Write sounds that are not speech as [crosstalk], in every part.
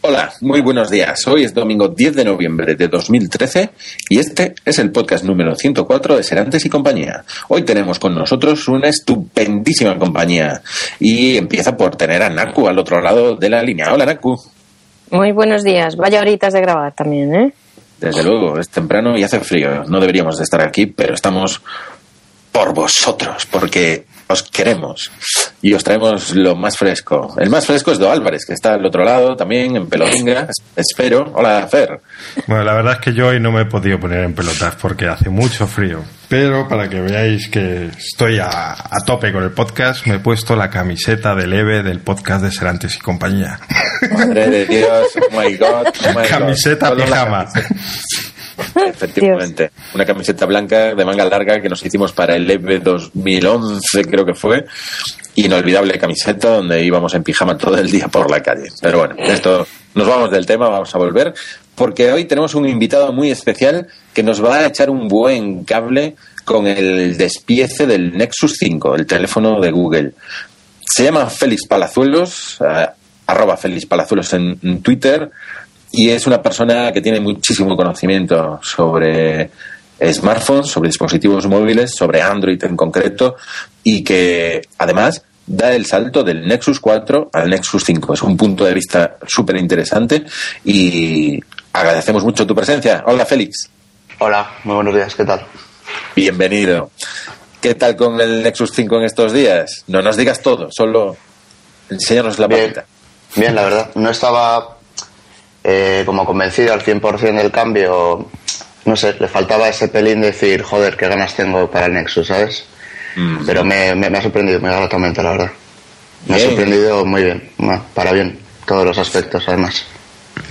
Hola, muy buenos días. Hoy es domingo 10 de noviembre de 2013 y este es el podcast número 104 de Serantes y compañía. Hoy tenemos con nosotros una estupendísima compañía y empieza por tener a Naku al otro lado de la línea. Hola, Naku. Muy buenos días. Vaya horitas de grabar también, ¿eh? Desde luego, es temprano y hace frío. No deberíamos de estar aquí, pero estamos por vosotros, porque os queremos y os traemos lo más fresco. El más fresco es Do Álvarez, que está al otro lado también, en Pelotinga. Espero. Hola, Fer. Bueno, la verdad es que yo hoy no me he podido poner en pelotas porque hace mucho frío. Pero para que veáis que estoy a, a tope con el podcast, me he puesto la camiseta de leve del podcast de Serantes y compañía. Madre de Dios, oh my God. oh my [laughs] God. Camiseta la pijama. [laughs] Efectivamente, una camiseta blanca de manga larga que nos hicimos para el EVE 2011, creo que fue. Inolvidable camiseta donde íbamos en pijama todo el día por la calle. Pero bueno, esto nos vamos del tema, vamos a volver, porque hoy tenemos un invitado muy especial que nos va a echar un buen cable con el despiece del Nexus 5, el teléfono de Google. Se llama Félix Palazuelos, eh, arroba Félix Palazuelos en Twitter, y es una persona que tiene muchísimo conocimiento sobre smartphones, sobre dispositivos móviles, sobre Android en concreto, y que además da el salto del Nexus 4 al Nexus 5. Es un punto de vista súper interesante y agradecemos mucho tu presencia. Hola Félix, Hola, muy buenos días, ¿qué tal? bienvenido. ¿Qué tal con el Nexus 5 en estos días? No nos digas todo, solo enséñanos la Bien. patita. Bien, la verdad, no estaba eh, como convencido al 100% del cambio, no sé, le faltaba ese pelín de decir, joder, qué ganas tengo para el Nexus, ¿sabes? Mm. Pero me, me- me ha sorprendido muy gratamente, la verdad. Me ha sorprendido muy bien, para bien, todos los aspectos, además.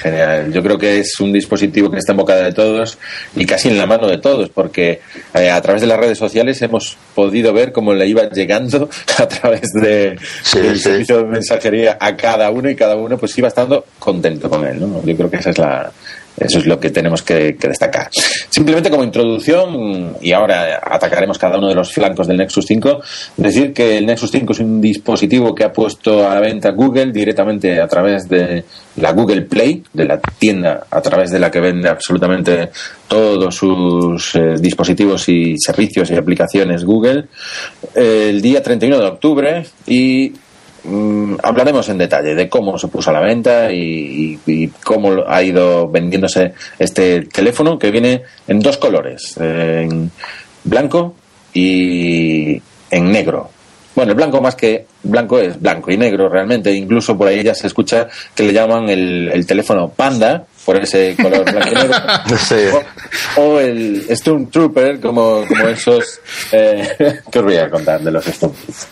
Genial. Yo creo que es un dispositivo que está en boca de todos y casi en la mano de todos, porque eh, a través de las redes sociales hemos podido ver cómo le iba llegando [laughs] a través de, Sí, del sí. servicio de mensajería a cada uno y cada uno pues iba estando contento con él. ¿no? Yo creo que esa es la, eso es lo que tenemos que, destacar. Simplemente como introducción, y ahora atacaremos cada uno de los flancos del Nexus 5, decir que el Nexus 5 es un dispositivo que ha puesto a la venta Google directamente a través de la Google Play, de la tienda a través de la que vende absolutamente todos sus eh, dispositivos y servicios y aplicaciones Google, eh, el día 31 de octubre y Mm, hablaremos en detalle de cómo se puso a la venta y, cómo ha ido vendiéndose este teléfono que viene en dos colores, eh, en blanco y en negro. Bueno, el blanco más que blanco es blanco y negro realmente. Incluso por ahí ya se escucha que le llaman el teléfono Panda por ese color [laughs] blanco y negro. Sí. O, o el Stormtrooper, como, como esos eh, [laughs] que os voy a contar de los Stormtroopers.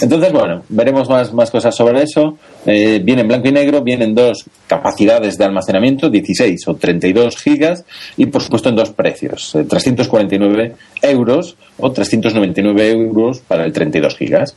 Entonces, bueno, veremos más, más cosas sobre eso. Eh, viene en blanco y negro, vienen dos capacidades de almacenamiento, 16 o 32 gigas, y por supuesto en dos precios, eh, 349 euros o 399 euros para el 32 gigas.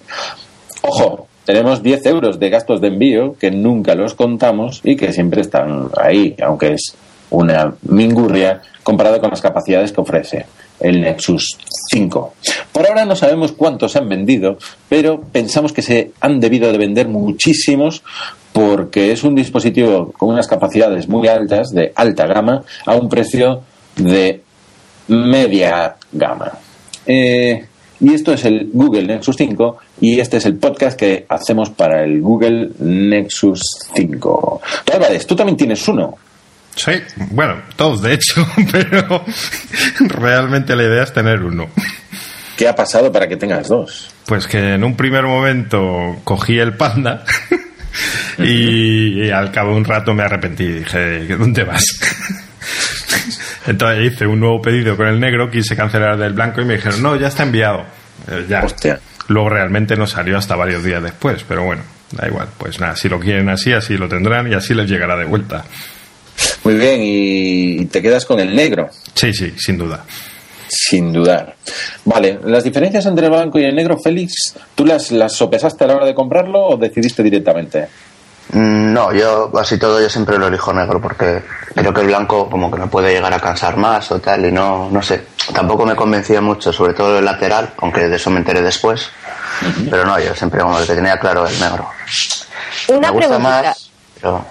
Ojo, tenemos 10 euros de gastos de envío que nunca los contamos y que siempre están ahí, aunque es una mingurria comparado con las capacidades que ofrece el Nexus 5. Por ahora no sabemos cuántos se han vendido, pero pensamos que se han debido de vender muchísimos porque es un dispositivo con unas capacidades muy altas, de alta gama, a un precio de media gama. Eh, y esto es el Google Nexus 5 y este es el podcast que hacemos para el Google Nexus 5. Tú, Álvarez, tú también tienes uno. Sí, bueno, todos de hecho, [laughs] pero realmente la idea es tener uno. ¿Qué ha pasado para que tengas dos? Pues que en un primer momento cogí el panda [laughs] y, y al cabo de un rato me arrepentí y dije, ¿dónde vas? Entonces hice un nuevo pedido con el negro, quise cancelar el del blanco y me dijeron, no, ya está enviado. Eh, ya. Hostia. Luego realmente no salió hasta varios días después, pero bueno, da igual. Pues nada, si lo quieren así, así lo tendrán y así les llegará de vuelta. Muy bien, y te quedas con el negro. Sí, sí, sin duda. Sin dudar. Vale, las diferencias entre el blanco y el negro, Félix, ¿tú las, las sopesaste a la hora de comprarlo o decidiste directamente? Mm, No, yo así todo yo siempre lo elijo negro porque creo que el blanco como que me puede llegar a cansar más o tal y no, no sé, tampoco me convencía mucho, sobre todo el lateral, aunque de eso me enteré después, pero no, yo siempre como que tenía claro el negro. Una me gusta preguntita. más, pero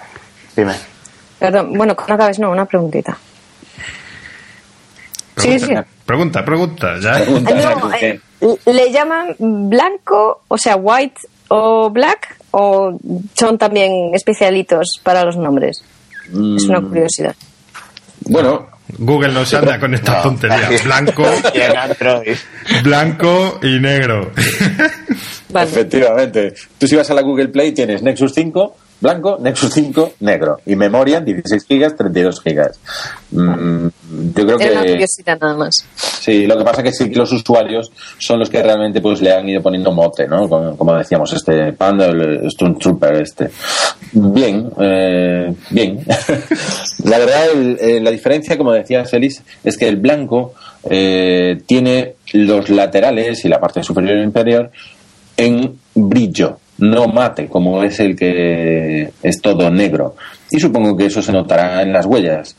dime. Perdón, bueno, no acabes, no, una preguntita. Sí, sí. Pregunta, pregunta, ya. Pregunta, Ah, no, eh, ¿Le llaman blanco, o sea, white o black? ¿O son también especialitos para los nombres? Es una curiosidad. Bueno, Google no se anda con esta No, tontería. así- [laughs] Blanco, blanco y negro. Vale. efectivamente. Tú si vas a la Google Play tienes Nexus 5 blanco, Nexus 5 negro y memoria 16 gigas, 32 gigas. Mm, yo creo Era una que curiosidad nada más. Sí, lo que pasa que sí que los usuarios son los que realmente pues le han ido poniendo mote, ¿no? Como, como decíamos, este Panda, el Stormtrooper este. Bien, eh, bien. [laughs] la verdad, el- eh, la diferencia, como decía Félix, es que el blanco eh, tiene los laterales y la parte superior e inferior en brillo, no mate, como es el que es todo negro. Y supongo que eso se notará en las huellas.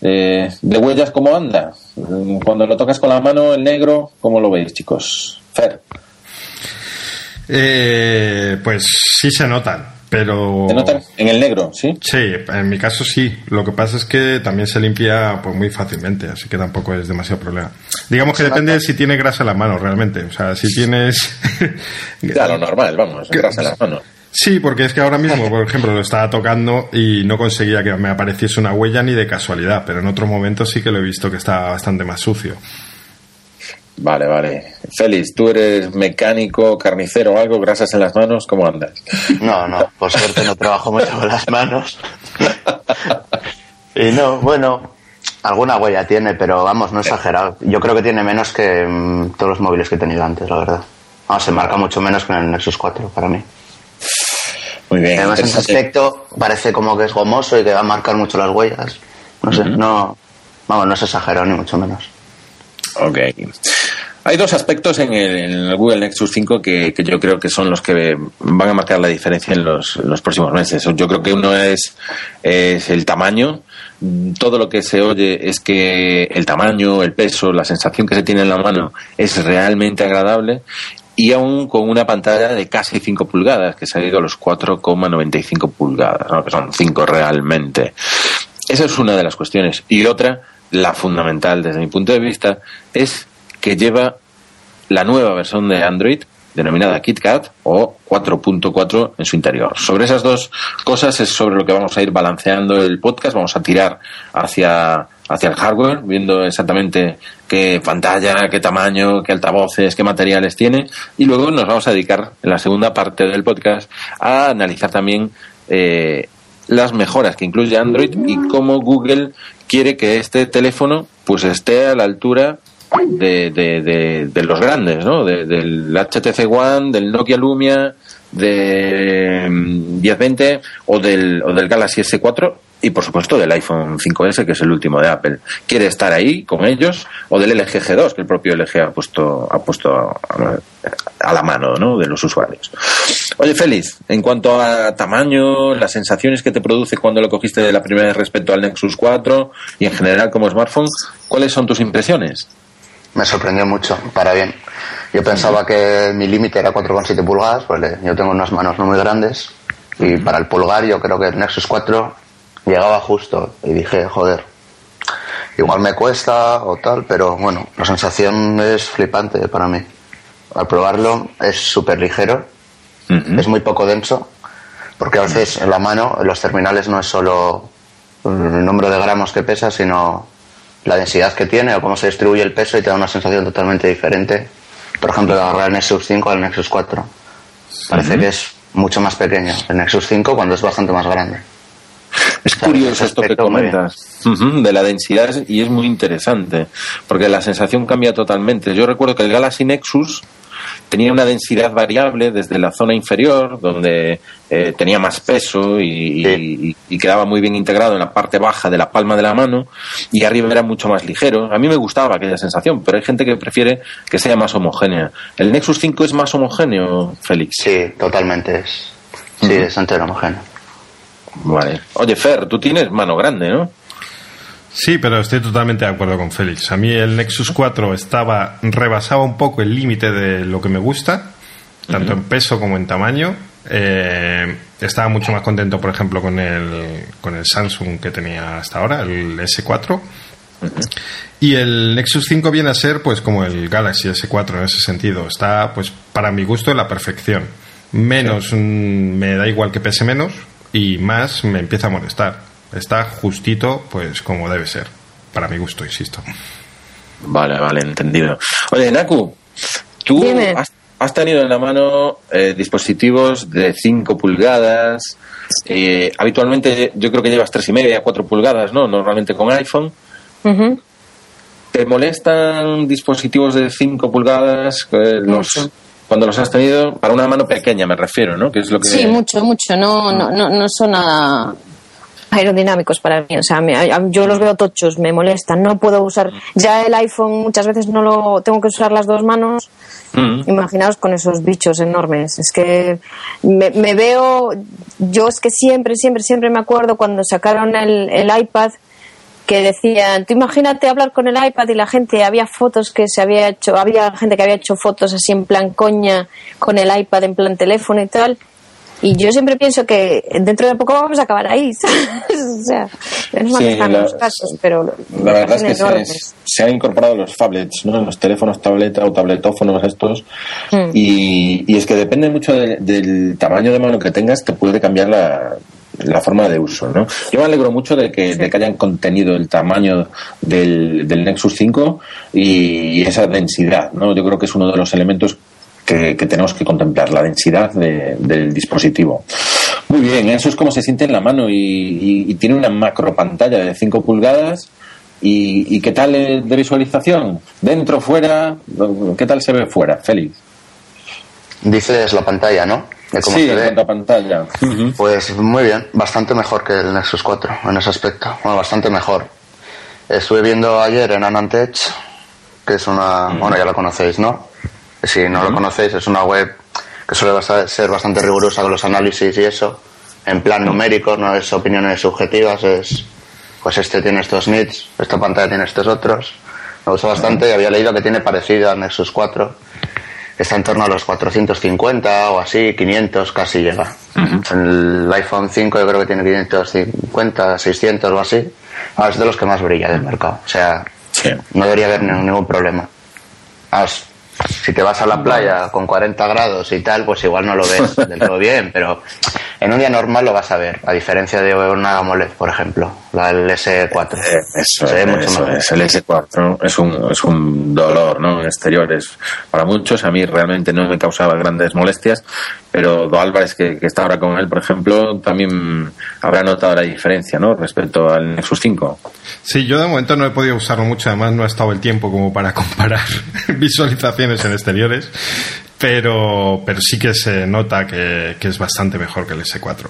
Eh, ¿De huellas cómo anda? Cuando lo tocas con la mano, el negro, ¿cómo lo veis, chicos? Fer, Eh, pues sí se notan, pero... ¿te notan en el negro, sí? Sí, en mi caso sí. Lo que pasa es que también se limpia pues muy fácilmente, así que tampoco es demasiado problema. Digamos que depende de si tiene grasa en la mano realmente. O sea, si tienes... [laughs] Claro, normal, vamos, grasa en las manos. Sí, porque es que ahora mismo, por ejemplo, lo estaba tocando y no conseguía que me apareciese una huella ni de casualidad, pero en otro momento sí que lo he visto que está bastante más sucio. Vale, vale. Félix, tú eres mecánico, carnicero o algo, grasas en las manos, ¿cómo andas? No, no, por suerte no trabajo mucho con las manos. Y no, bueno, alguna huella tiene, pero vamos, no exagerado. Yo creo que tiene menos que mm, todos los móviles que he tenido antes, la verdad. Vamos, se marca mucho menos que en el Nexus 4 para mí. Muy bien. Además, en ese aspecto parece como que es gomoso y que va a marcar mucho las huellas. No sé, no. Vamos, no es exagerado ni mucho menos. Ok. Hay dos aspectos en el, en el Google Nexus 5 que, que yo creo que son los que van a marcar la diferencia en los, próximos meses. Yo creo que uno es, es el tamaño. Todo lo que se oye es que el tamaño, el peso, la sensación que se tiene en la mano es realmente agradable y aún con una pantalla de casi 5 pulgadas, que se ha ido a los 4,95 pulgadas, ¿no? que son 5 realmente. Esa es una de las cuestiones. Y otra, la fundamental desde mi punto de vista, es que lleva la nueva versión de Android denominada KitKat o 4.4 en su interior. Sobre esas dos cosas es sobre lo que vamos a ir balanceando el podcast, vamos a tirar hacia, hacia el hardware, viendo exactamente qué pantalla, qué tamaño, qué altavoces, qué materiales tiene y luego nos vamos a dedicar en la segunda parte del podcast a analizar también eh, las mejoras que incluye Android y cómo Google quiere que este teléfono pues esté a la altura de, los grandes, ¿no? De- del HTC One, del Nokia Lumia, de mm, 1020 o del, o del Galaxy S4 y por supuesto del iPhone 5S que es el último de Apple. Quiere estar ahí con ellos o del LG G2 que el propio LG ha puesto, ha puesto a, a la mano ¿no? de los usuarios. Oye Félix, en cuanto a tamaño, las sensaciones que te produce cuando lo cogiste de la primera vez respecto al Nexus 4 y en general como smartphone, ¿cuáles son tus impresiones? Me sorprendió mucho, para bien. Yo pensaba que mi límite era 4,7 pulgadas, pues yo tengo unas manos no muy grandes y para el pulgar yo creo que el Nexus 4 llegaba justo y dije, joder, igual me cuesta o tal, pero bueno, la sensación es flipante para mí. Al probarlo es súper ligero, es muy poco denso, porque a veces en la mano, en los terminales no es solo el número de gramos que pesa, sino la densidad que tiene o cómo se distribuye el peso y te da una sensación totalmente diferente. Por ejemplo, de agarrar el Nexus 5 al Nexus 4. Parece que es mucho más pequeño el Nexus 5 cuando es bastante más grande. Es curioso esto que comentas de la densidad y es muy interesante porque la sensación cambia totalmente. Yo recuerdo que el Galaxy Nexus tenía una densidad variable desde la zona inferior, donde eh, tenía más peso y, y- y quedaba muy bien integrado en la parte baja de la palma de la mano, y arriba era mucho más ligero. A mí me gustaba aquella sensación, pero hay gente que prefiere que sea más homogénea. ¿El Nexus 5 es más homogéneo, Félix? Sí, totalmente es. Sí, es entero homogéneo. Vale. Oye, Fer, tú tienes mano grande, ¿no? Sí, pero estoy totalmente de acuerdo con Félix. A mí el Nexus 4 estaba rebasaba un poco el límite de lo que me gusta, tanto en peso como en tamaño. Eh, estaba mucho más contento, por ejemplo, con el, con el Samsung que tenía hasta ahora, el S4. Y el Nexus 5 viene a ser pues como el Galaxy S4 en ese sentido. Está pues para mi gusto en la perfección. Menos me da igual que pese menos y más me empieza a molestar. Está justito pues como debe ser. Para mi gusto, insisto. Vale, vale, entendido. Oye, Naku, tú has, has tenido en la mano eh, dispositivos de 5 pulgadas. eh, habitualmente yo creo que llevas tres y media, 4 pulgadas, ¿no? Normalmente con iPhone. ¿Te molestan dispositivos de 5 pulgadas eh, los, Mucho. cuando los has tenido? Para una mano pequeña me refiero, ¿no? Que es lo que... Sí, mucho, mucho. No, no, no, no son nada aerodinámicos para mí. O sea, me- yo los veo tochos, me molestan. No puedo usar. Ya el iPhone muchas veces no lo tengo que usar las dos manos. Mm. Imaginaos con esos bichos enormes. Es que me, me veo. Yo es que siempre, siempre, siempre me acuerdo cuando sacaron el, el iPad que decían, tú imagínate hablar con el iPad y la gente, había fotos que se había hecho, había gente que había hecho fotos así en plan coña con el iPad en plan teléfono y tal. Y yo siempre pienso que dentro de poco vamos a acabar ahí. [laughs] o sea, es más Sí, están la- los casos, pero La verdad es que se, han incorporado los tablets, ¿no? los teléfonos tableta o tabletófonos estos. Mm. Y, y es que depende mucho de- del tamaño de mano que tengas, te puede cambiar la, la forma de uso. ¿no? Yo me alegro mucho de que, de que hayan contenido el tamaño del, del Nexus 5 y, y esa densidad. ¿no? Yo creo que es uno de los elementos que, que tenemos que contemplar, la densidad de- del dispositivo. Muy bien, eso es como se siente en la mano y, y- y tiene una macro pantalla de 5 pulgadas. ¿Y, y qué tal de visualización? ¿Dentro, fuera? ¿Qué tal se ve fuera, Félix? Dices la pantalla, ¿no? De cómo sí, se en ve. cuanto a pantalla. Pues muy bien, bastante mejor que el Nexus 4 en ese aspecto. Bueno, bastante mejor. Estuve viendo ayer en Anantech, que es una. Bueno, ya la conocéis, ¿no? Si no lo conocéis, es una web que suele ser bastante rigurosa con los análisis y eso. En plan numérico, no es opiniones subjetivas, es. Pues este tiene estos nits, esta pantalla tiene estos otros. Me gusta bastante y había leído que tiene parecido al Nexus 4 está en torno a los 450 o así, 500 casi llega. El iPhone 5 yo creo que tiene 550, 600 o así. Ah, es de los que más brilla del mercado. O sea, Sí. no debería haber ni- ningún problema. As- si te vas a la playa con 40 grados y tal, pues igual no lo ves [laughs] del todo bien, pero en un día normal lo vas a ver, a diferencia de una AMOLED, por ejemplo, la del S4. Eh, Eso, Se ve mucho eso es, el S4 es un, es un dolor, ¿no? En exteriores para muchos, a mí realmente no me causaba grandes molestias, pero Do Álvarez, que, que está ahora con él, por ejemplo, también habrá notado la diferencia, ¿no? Respecto al Nexus 5. Sí, yo de momento no he podido usarlo mucho, además no ha estado el tiempo como para [laughs] comparar visualizaciones en exteriores, pero, pero sí que se nota que, que es bastante mejor que el S4.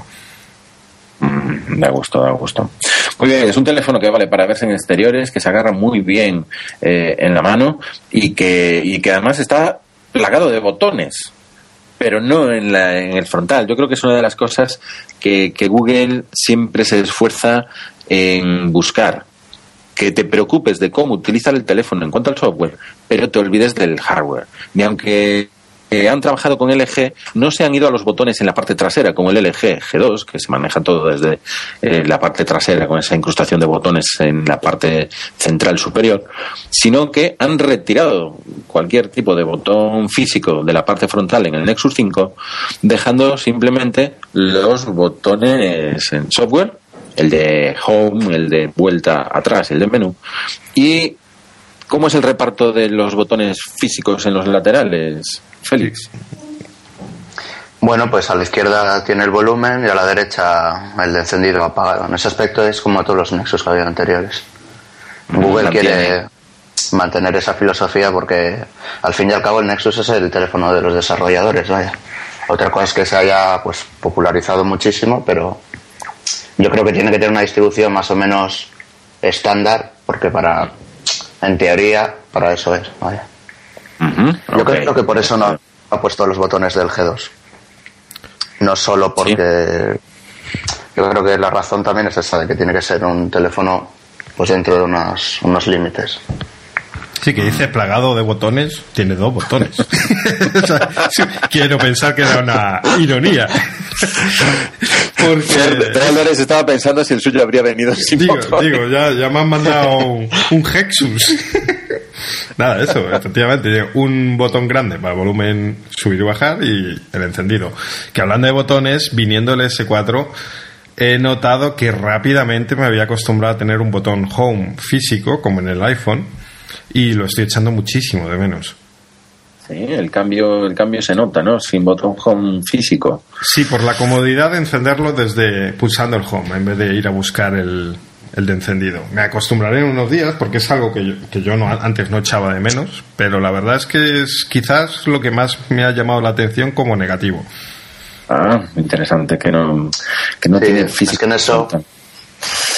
Mm, Da gusto, da gusto. Muy bien, es un teléfono que vale para verse en exteriores, que se agarra muy bien eh, en la mano y que, y que además está plagado de botones, pero no en, la, en el frontal. Yo creo que es una de las cosas que, que Google siempre se esfuerza en buscar. Que te preocupes de cómo utilizar el teléfono en cuanto al software, pero te olvides del hardware. Ni aunque eh, han trabajado con LG, no se han ido a los botones en la parte trasera, como el LG G2, que se maneja todo desde eh, la parte trasera, con esa incrustación de botones en la parte central superior, sino que han retirado cualquier tipo de botón físico de la parte frontal en el Nexus 5, dejando simplemente los botones en software, el de home, el de vuelta atrás, el de menú, y ¿Cómo es el reparto de los botones físicos en los laterales, Félix? Bueno, pues a la izquierda tiene el volumen y a la derecha el de encendido apagado. En ese aspecto es como todos los Nexus que había anteriores. Google Mantiene. quiere, mantener esa filosofía porque al fin y al cabo el Nexus es el teléfono de los desarrolladores, vaya. Otra cosa es que se haya pues popularizado muchísimo, pero yo creo que tiene que tener una distribución más o menos estándar porque para en teoría para eso es, vaya. Yo creo que por eso no ha puesto los botones del G2. No solo porque yo creo que la razón también es esa de que tiene que ser un teléfono pues dentro de unos, unos límites. Sí, que dice plagado de botones, tiene dos botones. [laughs] quiero pensar que era una ironía. Porque. estaba pensando si el suyo habría venido sin Digo, digo ya, ya me han mandado un, un Hexus. Nada, eso, efectivamente. Un botón grande para el volumen subir y bajar y el encendido. Que hablando de botones, viniendo el S4 he notado que rápidamente me había acostumbrado a tener un botón home físico, como en el iPhone, y lo estoy echando muchísimo de menos. Sí, el cambio, el cambio se nota, ¿no? Sin botón home físico. Sí, por la comodidad de encenderlo desde pulsando el home, en vez de ir a buscar el, el de encendido. Me acostumbraré en unos días porque es algo que yo, que yo no, antes no echaba de menos, pero la verdad es que es quizás lo que más me ha llamado la atención como negativo. Ah, interesante, que no, que no tiene física. en eso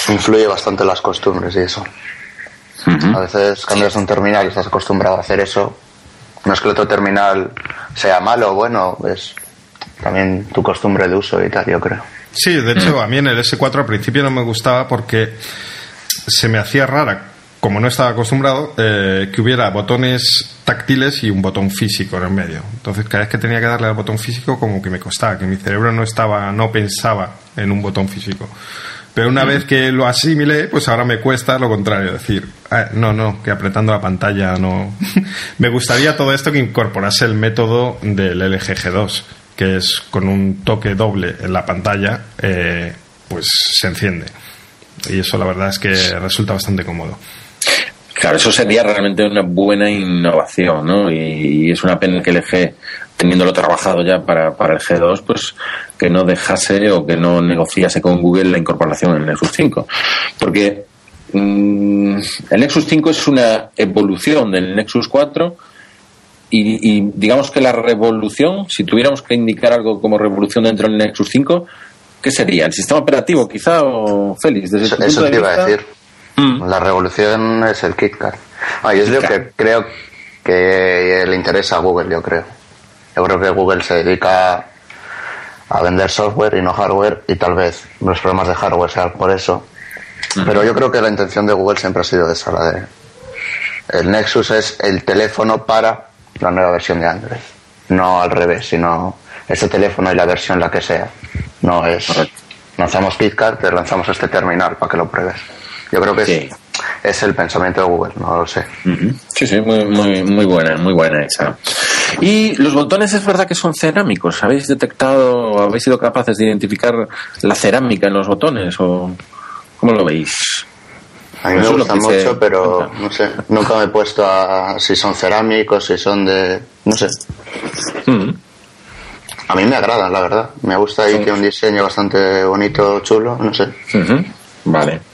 influye bastante las costumbres y eso. A veces cambias un terminal y estás acostumbrado a hacer eso. No es que el otro terminal sea malo o bueno, es también tu costumbre de uso y tal, yo creo. Sí, de hecho, a mí en el S4 al principio no me gustaba porque se me hacía rara como no estaba acostumbrado, eh, que hubiera botones táctiles y un botón físico en el medio. Entonces, cada vez que tenía que darle al botón físico, como que me costaba, que mi cerebro no estaba, no pensaba en un botón físico. Pero una vez que lo asimilé, pues ahora me cuesta lo contrario, decir, ah, no, no, que apretando la pantalla no. [laughs] me gustaría todo esto que incorporase el método del LG G2, que es con un toque doble en la pantalla, eh, pues se enciende. Y eso la verdad es que resulta bastante cómodo. Claro, eso sería realmente una buena innovación, ¿no? Y, es una pena que el G, teniéndolo trabajado ya para, para el G2, pues que no dejase o que no negociase con Google la incorporación en el Nexus 5. Porque mm, el Nexus 5 es una evolución del Nexus 4 y, y, digamos que la revolución, si tuviéramos que indicar algo como revolución dentro del Nexus 5, ¿qué sería? ¿El sistema operativo quizá o Félix? Desde eso, eso te iba a decir Mm. La revolución es el KitKat. Ah, y es lo que creo que le interesa a Google, yo creo. Yo creo que Google se dedica a vender software y no hardware y tal vez los problemas de hardware sean por eso. Pero yo creo que la intención de Google siempre ha sido esa, la de el Nexus es el teléfono para la nueva versión de Android. No al revés, sino ese teléfono y la versión la que sea. No es lanzamos KitKat, te lanzamos este terminal para que lo pruebes. Yo creo que es, el pensamiento de Google, no lo sé. Sí, sí, muy, muy, muy buena, muy buena esa. Y los botones es verdad que son cerámicos. ¿Habéis detectado, habéis sido capaces de identificar la cerámica en los botones o cómo lo veis? A mí me gusta mucho, pero no sé, nunca me he puesto a si son cerámicos, si son de, no sé. A mí me agradan, la verdad. Me gusta ahí que un diseño bastante bonito, chulo, no sé. Vale.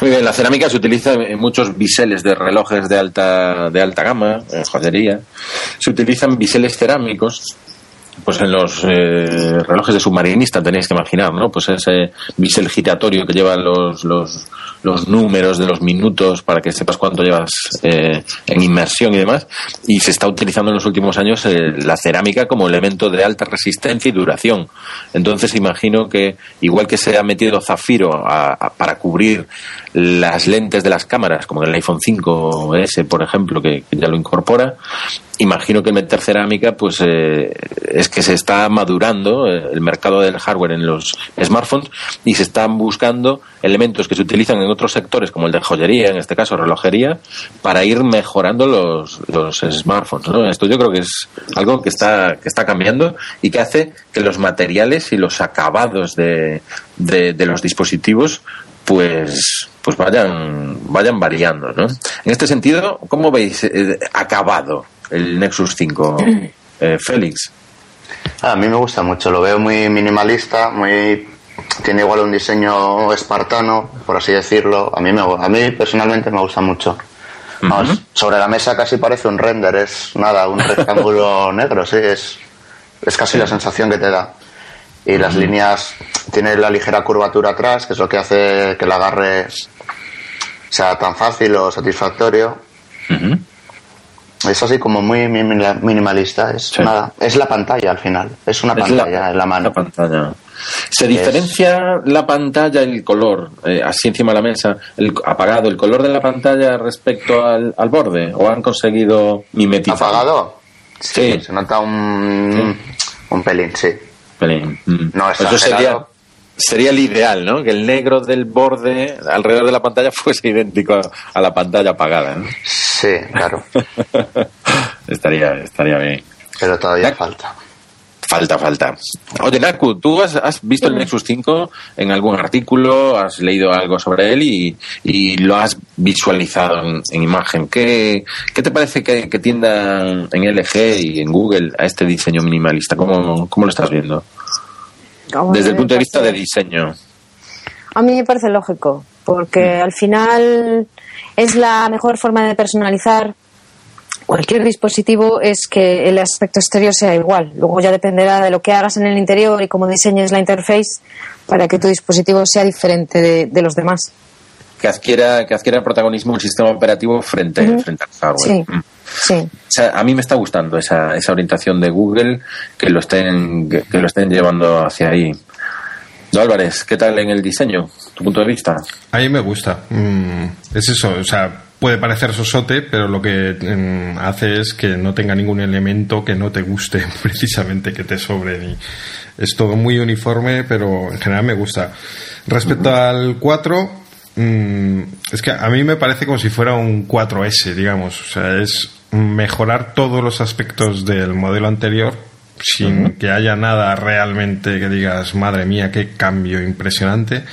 Muy bien, la cerámica se utiliza en muchos biseles de relojes de alta, de alta gama, en joyería. Se utilizan biseles cerámicos pues en los eh, relojes de submarinista tenéis que imaginar, ¿no? Pues ese bisel giratorio que lleva los, los, los números de los minutos para que sepas cuánto llevas eh, en inmersión y demás. Y se está utilizando en los últimos años eh, la cerámica como elemento de alta resistencia y duración. Entonces imagino que igual que se ha metido zafiro para cubrir las lentes de las cámaras, como en el iPhone 5S, por ejemplo, que, ya lo incorpora, imagino que meter cerámica pues eh, es que se está madurando el mercado del hardware en los smartphones y se están buscando elementos que se utilizan en otros sectores, como el de joyería, en este caso relojería, para ir mejorando los, los smartphones. ¿no? Esto yo creo que es algo que está, que está cambiando y que hace que los materiales y los acabados de, de, los dispositivos pues pues vayan vayan variando ¿no? en este sentido cómo veis eh, acabado el Nexus 5 [clears throat] eh, Félix a mí me gusta mucho lo veo muy minimalista muy tiene igual un diseño espartano, por así decirlo. A mí, me, a mí personalmente me gusta mucho. Vamos, sobre la mesa casi parece un render, es nada, un [laughs] rectángulo negro, sí, es, es casi la sensación que te da. Y las líneas, tiene la ligera curvatura atrás, que es lo que hace que el agarre sea tan fácil o satisfactorio. Es así como muy mini- minimalista, es Sí. nada, es la pantalla al final, es una Es pantalla en la mano. la pantalla. ¿Se diferencia la pantalla, el color, eh, así encima de la mesa, el apagado, el color de la pantalla respecto al, al borde? ¿O han conseguido mimetizar? ¿Apagado? Sí. Se nota un, un pelín, sí. Pelín. Mm. No Eso sería, exagerado. Sería el ideal, ¿no? Que el negro del borde alrededor de la pantalla [laughs] fuese idéntico a, a la pantalla apagada, ¿no? Sí, claro. [laughs] estaría, estaría bien. Pero todavía falta. Falta, falta. Oye, Naku, ¿tú has, has visto el Nexus 5 en algún artículo? ¿Has leído algo sobre él y, y lo has visualizado en, en imagen? ¿Qué, qué te parece que, que tiendan en LG y en Google a este diseño minimalista? ¿Cómo, cómo lo estás viendo? Desde el punto de vista de diseño. A mí me parece lógico, Mm. porque al final es la mejor forma de personalizar cualquier dispositivo es que el aspecto exterior sea igual. Luego ya dependerá de lo que hagas en el interior y cómo diseñes la interface para que tu dispositivo sea diferente de, de los demás. Que adquiera, que adquiera protagonismo el sistema operativo frente, Ujú. frente al hardware. Sí, Mm. sí. O sea, a mí me está gustando esa, esa orientación de Google que lo estén que, que lo estén llevando hacia ahí. Do Álvarez, ¿qué tal en el diseño? ¿Tu punto de vista? A mí me gusta. Mm, es eso, o sea, puede parecer sosote, pero lo que mm, hace es que no tenga ningún elemento que no te guste, [laughs] precisamente, que te sobre. ni- Es todo muy uniforme, pero en general me gusta. Respecto al 4, mm, es que a mí me parece como si fuera un 4S, digamos. O sea, es mejorar todos los aspectos del modelo anterior sin que haya nada realmente que digas, madre mía, qué cambio impresionante.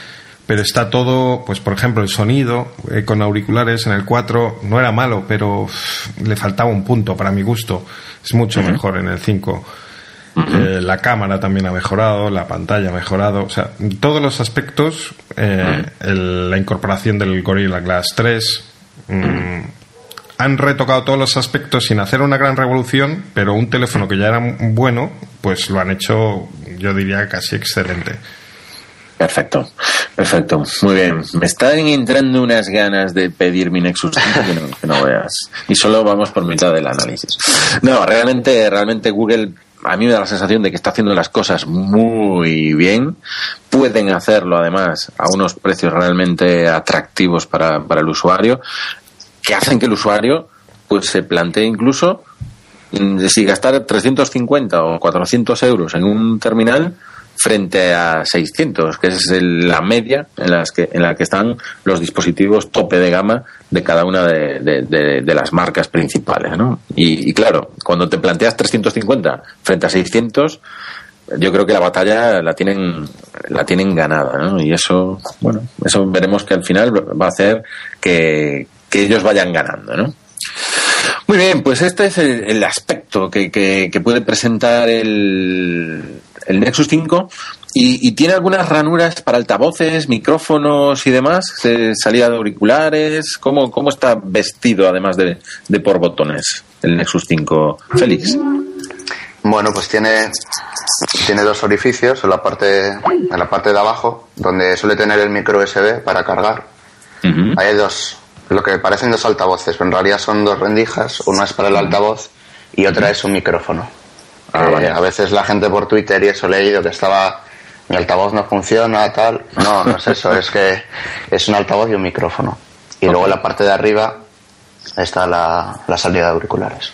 Pero está todo, pues por ejemplo, el sonido eh, con auriculares en el 4 no era malo, pero uff, le faltaba un punto para mi gusto. Es mucho mejor en el 5. Eh, la cámara también ha mejorado, la pantalla ha mejorado, o sea, en todos los aspectos, eh, el- la incorporación del Gorilla Glass 3, mm, han retocado todos los aspectos sin hacer una gran revolución, pero un teléfono que ya era bueno, pues lo han hecho, yo diría, casi excelente. Perfecto, perfecto. Muy bien. Me están entrando unas ganas de pedir mi Nexus 5 que no, que no veas. Y solo vamos por mitad del análisis. No, realmente, realmente Google a mí me da la sensación de que está haciendo las cosas muy bien. Pueden hacerlo además a unos precios realmente atractivos para, para el usuario, que hacen que el usuario pues se plantee incluso mm, si gastar 350 o 400 euros en un terminal frente a 600, que es la media en, las que, en la que están los dispositivos tope de gama de cada una de, de- las marcas principales. ¿no? Y, claro, cuando te planteas 350 frente a 600, yo creo que la batalla la tienen la tienen ganada ¿no? y eso bueno eso veremos que al final va a hacer que, que ellos vayan ganando ¿no? Muy bien, pues este es el, aspecto que- que puede presentar el, el Nexus 5 y, y tiene algunas ranuras para altavoces, micrófonos y demás, eh, salida de auriculares. ¿Cómo, cómo está vestido además de, de por botones el Nexus 5, Félix? Bueno, pues tiene, tiene dos orificios en la parte, en la parte de abajo, donde suele tener el micro USB para cargar. Hay dos, lo que parecen dos altavoces, pero en realidad son dos rendijas, una es para el altavoz y otra es un micrófono. Ah, Eh, vale. A veces la gente por Twitter y eso he leído que estaba, mi altavoz no funciona, tal. No, no es eso, es que es un altavoz y un micrófono. Y luego en la parte de arriba está la, la salida de auriculares.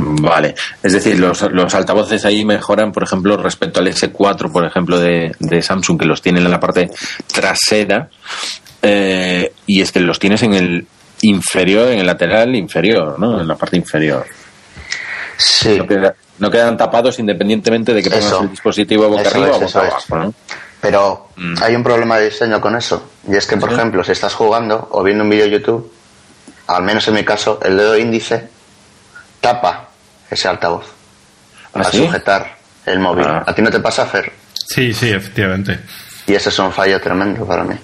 Vale, es decir, los, los altavoces ahí mejoran, por ejemplo, respecto al S4, por ejemplo, de, de Samsung, que los tienen en la parte trasera, eh, y es que los tienes en el inferior, en el lateral inferior, ¿no? En la parte inferior. Sí. No, queda- no quedan tapados independientemente de que pongas Eso. el dispositivo boca Eso arriba es, o boca eso abajo, ¿no? Pero Mm. hay un problema de diseño con eso. Y es que, por ¿Sí? ejemplo, si estás jugando o viendo un vídeo de YouTube, al menos en mi caso, el dedo índice tapa ese altavoz ¿Ah, para sí? sujetar el móvil. Ah. ¿A ti no te pasa, Fer? Sí, sí, efectivamente. Y ese es un fallo tremendo para mí.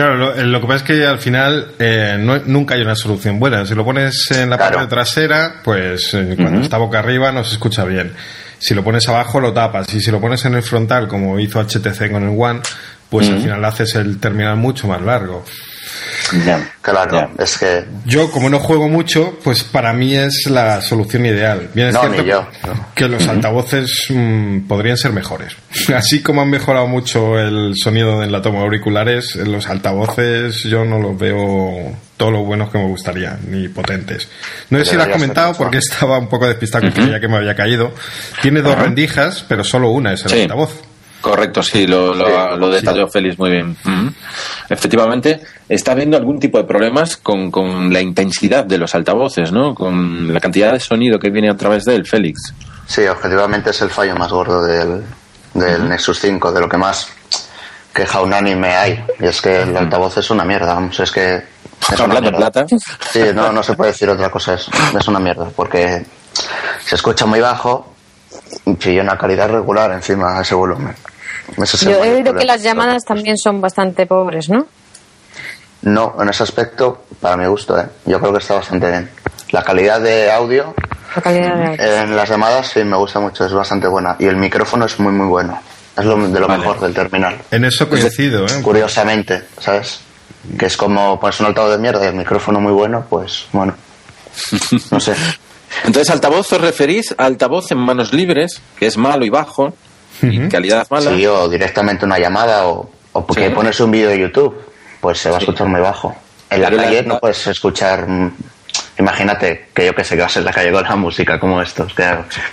Claro, lo, eh, lo que pasa es que al final eh, no- nunca hay una solución buena. Si lo pones en la Claro. parte trasera, pues eh, cuando está boca arriba no se escucha bien. Si lo pones abajo lo tapas y si lo pones en el frontal como hizo HTC con el One, pues al final haces el terminal mucho más largo. Claro, es que Yo, como no juego mucho, pues para mí es la solución ideal. Bien es No, cierto ni yo. que los altavoces mm, podrían ser mejores. [laughs] Así como han mejorado mucho el sonido en la toma de auriculares, en los altavoces yo no los veo todos los buenos que me gustaría, ni potentes. No sé si lo has comentado porque estaba un poco despistado que creía que me había caído. Tiene dos rendijas, pero solo una es el Sí. altavoz. Correcto, sí, lo, lo, Sí. lo detalló Félix muy bien. Efectivamente, está habiendo algún tipo de problemas con, con la intensidad de los altavoces, ¿no? Con la cantidad de sonido que viene a través de él, Félix. sí, objetivamente es el fallo más gordo del, del Nexus 5, de lo que más queja unánime hay. Y es que el altavoz es una mierda, vamos, es que es una mierda. plata. Sí, no, no se puede decir otra cosa, es, es una mierda, porque se escucha muy bajo y una calidad regular encima a ese volumen. Yo he oído que las llamadas también son bastante pobres, ¿no? No, en ese aspecto, para mi gusto, ¿eh? yo creo que está bastante bien. La calidad de audio La calidad de audio. en las llamadas sí me gusta mucho, es bastante buena. Y el micrófono es muy, muy bueno. Es lo, de lo Vale. mejor del terminal. En eso coincido, ¿eh? Curiosamente, ¿sabes? Que es como pones un altavoz de mierda y el micrófono muy bueno, pues bueno. [laughs] No sé. Entonces, altavoz os referís a altavoz en manos libres, que es malo y bajo, y calidad mala. Sí, o directamente una llamada o, o porque Sí. pones un vídeo de YouTube, pues se va a escuchar muy bajo. En la Pero calle la- no puedes escuchar. mm, Imagínate que yo que sé que vas en la calle con la música como estos que,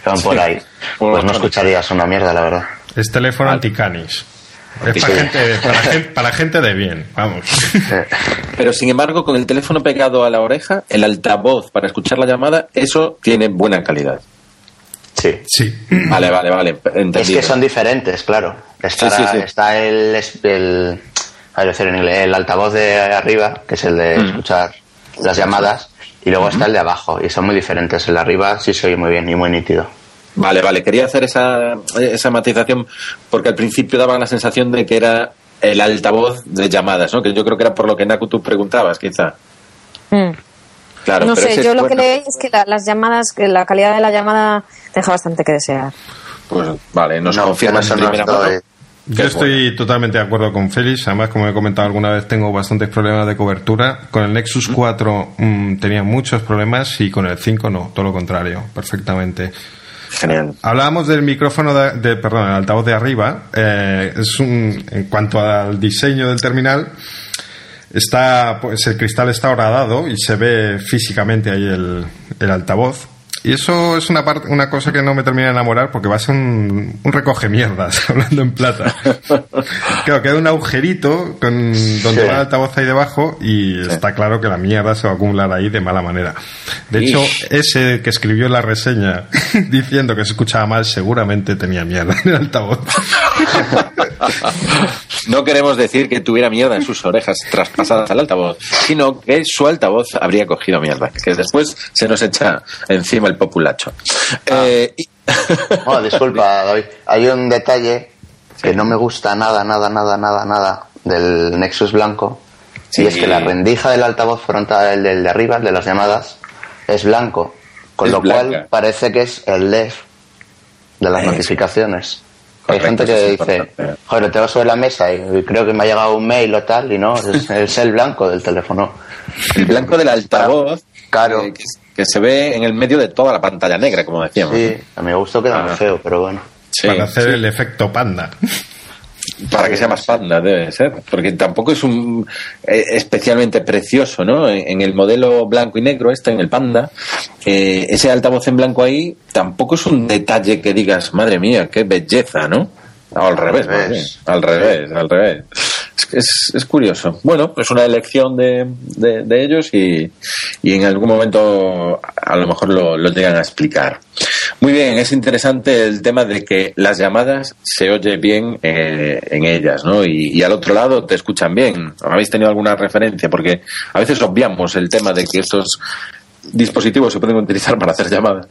van por Sí. ahí. Pues no escucharías una mierda, la verdad. Es teléfono anticanis. Es para gente, para, gente, para gente de bien, vamos. [laughs] Pero sin embargo, con el teléfono pegado a la oreja, el altavoz para escuchar la llamada, eso tiene buena calidad. Sí. Sí. Vale, vale, vale. Es que son diferentes, claro. Estará- Sí, sí, sí. Está el, el, decir en inglés, el altavoz de arriba, que es el de Mm. escuchar las llamadas, y luego está el de abajo, y son muy diferentes. El de arriba sí se oye muy bien y muy nítido. Vale, vale. Quería hacer esa, esa matización porque al principio daba la sensación de que era el altavoz de llamadas, ¿no? Que yo creo que era por lo que Naku tú preguntabas, quizá. Mm. Claro, no pero sé, ese yo es lo que leí es que la- las llamadas, que la calidad de la llamada deja bastante que desear. Pues vale, nos No, confirmas con en primera estoy- mano. Yo estoy totalmente de acuerdo con Félix. Además, como he comentado alguna vez, tengo bastantes problemas de cobertura. Con el Nexus 4 mm, tenía muchos problemas y con el 5 no, todo lo contrario, perfectamente. Genial. Hablábamos del micrófono de, perdón, el altavoz de arriba. Eh, es un, en cuanto al diseño del terminal, está, pues el cristal está horadado y se ve físicamente ahí el, el altavoz. Y eso es una parte, una cosa que no me termina de enamorar porque va a ser un, un recoge mierdas, [laughs] hablando en plata. claro, queda un agujerito con donde Sí. va el altavoz ahí debajo y está claro que la mierda se va a acumular ahí de mala manera. De hecho, Ish. ese que escribió la reseña [laughs] diciendo que se escuchaba mal seguramente tenía mierda en el altavoz. [laughs] No queremos decir que tuviera mierda en sus orejas traspasadas al altavoz, sino que su altavoz habría cogido mierda, que después se nos echa encima el populacho. Eh, y- [laughs] Bueno, disculpa, David. Hay un detalle que no me gusta nada, nada, nada, nada, nada del Nexus blanco. Sí. Y es que la rendija del altavoz frontal, el del de arriba, el de las llamadas, es blanco. Con Es lo blanca. cual parece que es el LED de las Eso. notificaciones. Hay Correcto, gente que dice, joder, lo tengo sobre la mesa y creo que me ha llegado un mail o tal, y no, es, es el blanco del teléfono. el blanco del altavoz, Claro. eh, que, que se ve en el medio de toda la pantalla negra, como decíamos. Sí, a mi gusto queda muy Ah. feo, pero bueno. Sí, para hacer sí. el efecto panda. Para que sea más panda debe ser porque tampoco es un eh, especialmente precioso no en, en el modelo blanco y negro este en el panda eh, ese altavoz en blanco ahí tampoco es un detalle que digas madre mía qué belleza no O al revés, al revés. Al revés es, es, es curioso. Bueno es una elección de, de, de ellos y, y en algún momento a lo mejor lo, lo llegan a explicar muy bien, es interesante el tema de que las llamadas se oye bien eh, en ellas, ¿no? Y, y al otro lado te escuchan bien. ¿Habéis tenido alguna referencia? Porque a veces obviamos el tema de que estos dispositivos se pueden utilizar para hacer llamadas.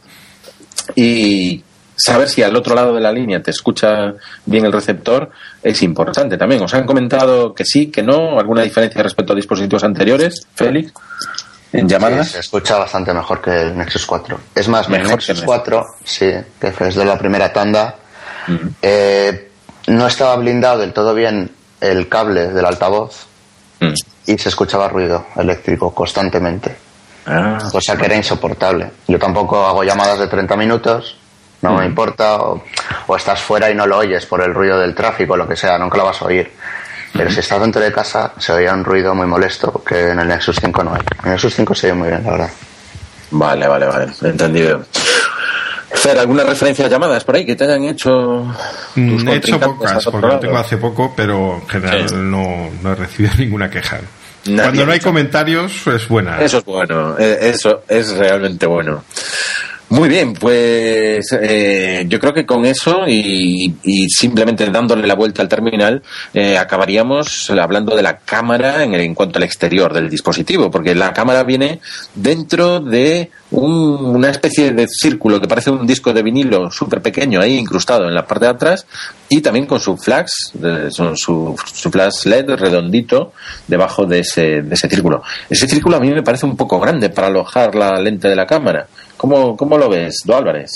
Y, saber si al otro lado de la línea te escucha bien el receptor es importante también. ¿Os han comentado que sí, que no? ¿Alguna diferencia respecto a dispositivos anteriores, Félix? En llamadas. Sí, se escucha bastante mejor que el Nexus 4. Es más, Mejor el Nexus que el 4, sí, que es de la primera tanda, eh, no estaba blindado del todo bien el cable del altavoz Mm. y se escuchaba ruido eléctrico constantemente. Ah, cosa que era insoportable. Yo tampoco hago llamadas de 30 minutos, no me importa, o, o estás fuera y no lo oyes por el ruido del tráfico, lo que sea, nunca lo vas a oír. Pero si estás dentro de casa, se oía un ruido muy molesto que en el Nexus 5 no hay. En el Nexus 5 se oye muy bien, la verdad. Vale, vale, vale. Entendido. Fer, ¿alguna referencia a llamadas por ahí que te hayan hecho tus Mm, He hecho pocas, porque lo tengo hace poco, pero en general Sí. no, no he recibido [laughs] ninguna queja. Nadie Cuando no ha hay comentarios, es buena. Eso es bueno, eh, eso es realmente bueno. Muy bien, pues eh, yo creo que con eso y, simplemente dándole la vuelta al terminal eh, acabaríamos hablando de la cámara en, el- en cuanto al exterior del dispositivo, porque la cámara viene dentro de un- una especie de círculo que parece un disco de vinilo súper pequeño ahí incrustado en la parte de atrás y también con su flash, su, su flash LED redondito debajo de ese, de ese círculo. Ese círculo a mí me parece un poco grande para alojar la lente de la cámara. ¿Cómo, cómo lo ves, Do Álvarez?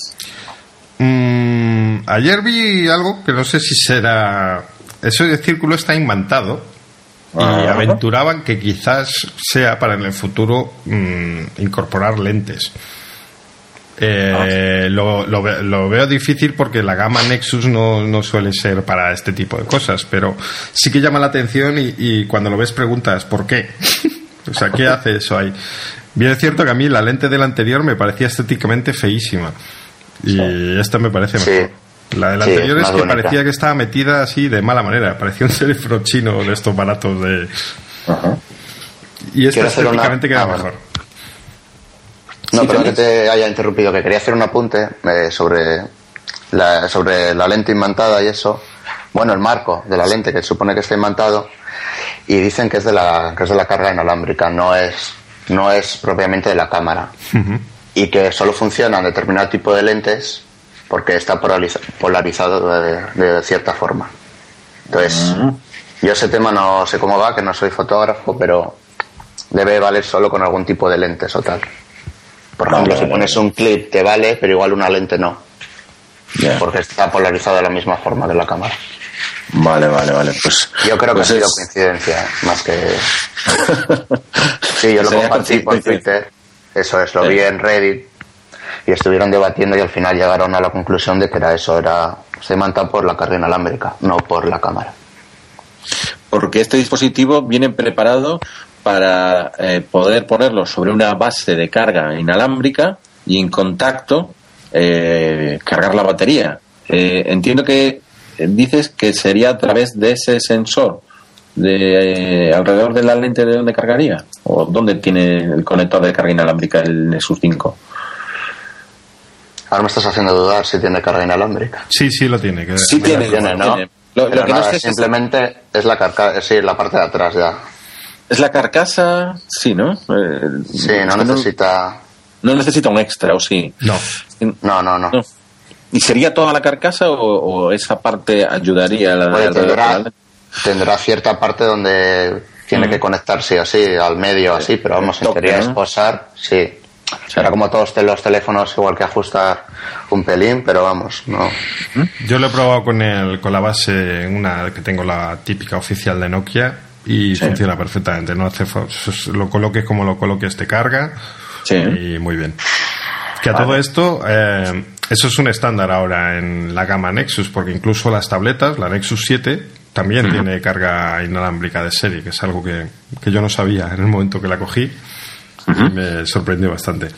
Mm, ayer vi algo que no sé si será. Eso de círculo está imantado. Y Ajá. aventuraban que quizás sea para en el futuro mm, incorporar lentes. Eh, lo, lo ve- lo veo difícil porque la gama Nexus no, no suele ser para este tipo de cosas, pero sí que llama la atención y, y cuando lo ves preguntas ¿por qué? [laughs] o sea, ¿qué hace eso ahí? Bien es cierto que a mí la lente del anterior me parecía estéticamente feísima y esta me parece Sí. mejor. La del Sí, anterior es que bonita. parecía que estaba metida así de mala manera, parecía un teléfono chino de estos baratos de... Y esta Quiero hacer una- estéticamente queda ah, bueno. mejor. No, Sí, perdón que te haya interrumpido, que quería hacer un apunte eh, sobre, la, sobre la lente imantada y eso. Bueno, el marco de la lente, que supone que está imantado, y dicen que es de la, que es de la carga inalámbrica, no es, no es propiamente de la cámara. Y que solo funciona en determinado tipo de lentes porque está polariza- polarizado de, de cierta forma. Entonces, yo ese tema no sé cómo va, que no soy fotógrafo, pero debe valer solo con algún tipo de lentes o tal. Por Vale, ejemplo, si pones un clip te vale, pero igual una lente no, porque está polarizado de la misma forma que la cámara. Vale, vale, vale. Pues, Yo creo que pues ha sido es- coincidencia, más que... Sí, yo lo compartí por. Twitter, eso es, lo Sí. vi en Reddit, y estuvieron debatiendo y al final llegaron a la conclusión de que era eso, era se imanta por la carga inalámbrica, no por la cámara. porque este dispositivo viene preparado para eh, poder ponerlo sobre una base de carga inalámbrica y en contacto eh, cargar la batería. Eh, entiendo que dices que sería a través de ese sensor de eh, alrededor de la lente de donde cargaría o dónde tiene el conector de carga inalámbrica el Nexus 5. Ahora me estás haciendo dudar si tiene carga inalámbrica. Sí, sí lo tiene. que- Sí tiene, tiene, ¿no? tiene. Lo, que no nada, sé es- simplemente es la carga, sí, la parte de atrás ya. es la carcasa, sí, ¿no? Eh, Sí, es no necesita... no necesita un extra, ¿o sí? No. No, no, no. No. ¿Y sería toda la carcasa o, o esa parte ayudaría a la Oye, tendrá, cierta parte donde tiene que conectar sí o sí, al medio así, pero vamos, Mm. Teoría ¿no? esposar, sí. Será como todos los teléfonos, igual que ajustar un pelín, pero vamos, no. Yo lo he probado con el, con la base, una que tengo la típica oficial de Nokia y funciona perfectamente. No hace lo coloques como lo coloques te carga Sí. y muy bien. Que a todo esto, eh, eso es un estándar ahora en la gama Nexus, porque incluso las tabletas, la Nexus 7, también tiene carga inalámbrica de serie, que es algo que, que yo no sabía en el momento que la cogí y me sorprendió bastante.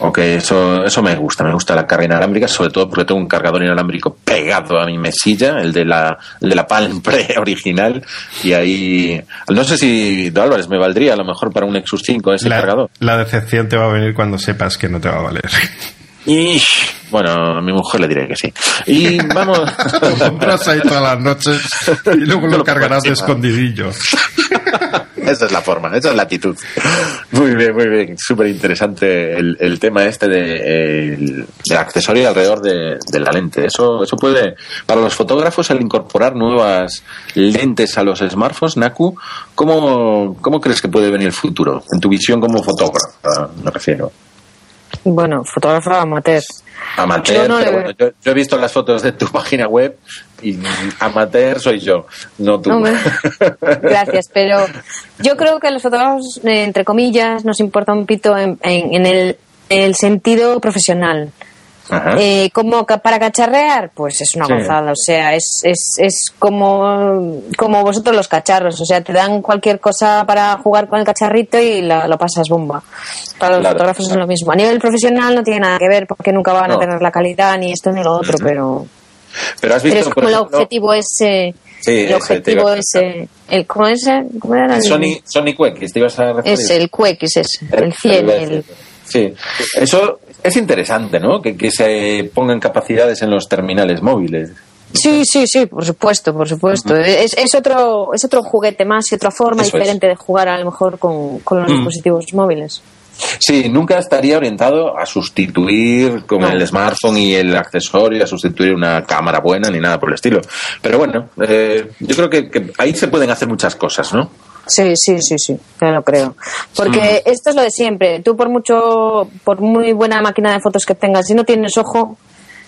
Ok, eso, eso me gusta, me gusta la carga inalámbrica, sobre todo porque tengo un cargador inalámbrico pegado a mi mesilla, el de la, el de la Palm [laughs] Pre original, y ahí, no sé si, Do Álvarez, me valdría a lo mejor para un Nexus 5 ese La, cargador. la decepción te va a venir cuando sepas que no te va a valer. [laughs] Y, bueno, a mi mujer le diré que sí. Y [laughs] vamos. Lo compras ahí todas las noches y luego lo lo cargarás de escondidillo. esa es la forma, esa es la actitud. Muy bien, muy bien. Súper interesante el, el, tema este de, el, del accesorio alrededor de, de, la lente. Eso, eso puede, para los fotógrafos, al incorporar nuevas lentes a los smartphones, Naku, ¿cómo, cómo crees que puede venir el futuro? En tu visión como fotógrafo, me refiero. Bueno, fotógrafo amateur. Amateur, yo, no pero bueno, yo, yo, he visto las fotos de tu [laughs] página web y amateur soy yo, no tú. [laughs] Gracias, pero yo creo que los fotógrafos, eh, entre comillas, nos importa un pito en, en, en el, el, sentido profesional. Eh, como para cacharrear, pues es una sí. gozada, o sea, es, es, es como, como vosotros los cacharros, o sea, te dan cualquier cosa para jugar con el cacharrito y lo, lo pasas bomba. Para los claro, fotógrafos claro. es lo mismo. A nivel profesional no tiene nada que ver porque nunca van no. a tener la calidad ni esto ni lo otro, pero... Pero has visto, pero es como ejemplo, el objetivo ese... Sí, el objetivo ese, el, ¿cómo, ese, ¿cómo era? El Sony, Sony QX, te ibas a referir. Es el QX, ese, el, el 100. El, Sí, eso es interesante, ¿no? Que, que se pongan capacidades en los terminales móviles. Sí, sí, sí, por supuesto, por supuesto. Uh -huh. es, es, otro, es otro juguete más y otra forma Eso diferente es. de jugar a lo mejor con, con los dispositivos móviles. Sí, nunca estaría orientado a sustituir con no. el smartphone y el accesorio, a sustituir una cámara buena ni nada por el estilo. Pero bueno, eh, yo creo que, que ahí se pueden hacer muchas cosas, ¿no? Sí, sí, sí, sí, yo lo creo. Porque mm. esto es lo de siempre. Tú por mucho, por muy buena máquina de fotos que tengas, si no tienes ojo,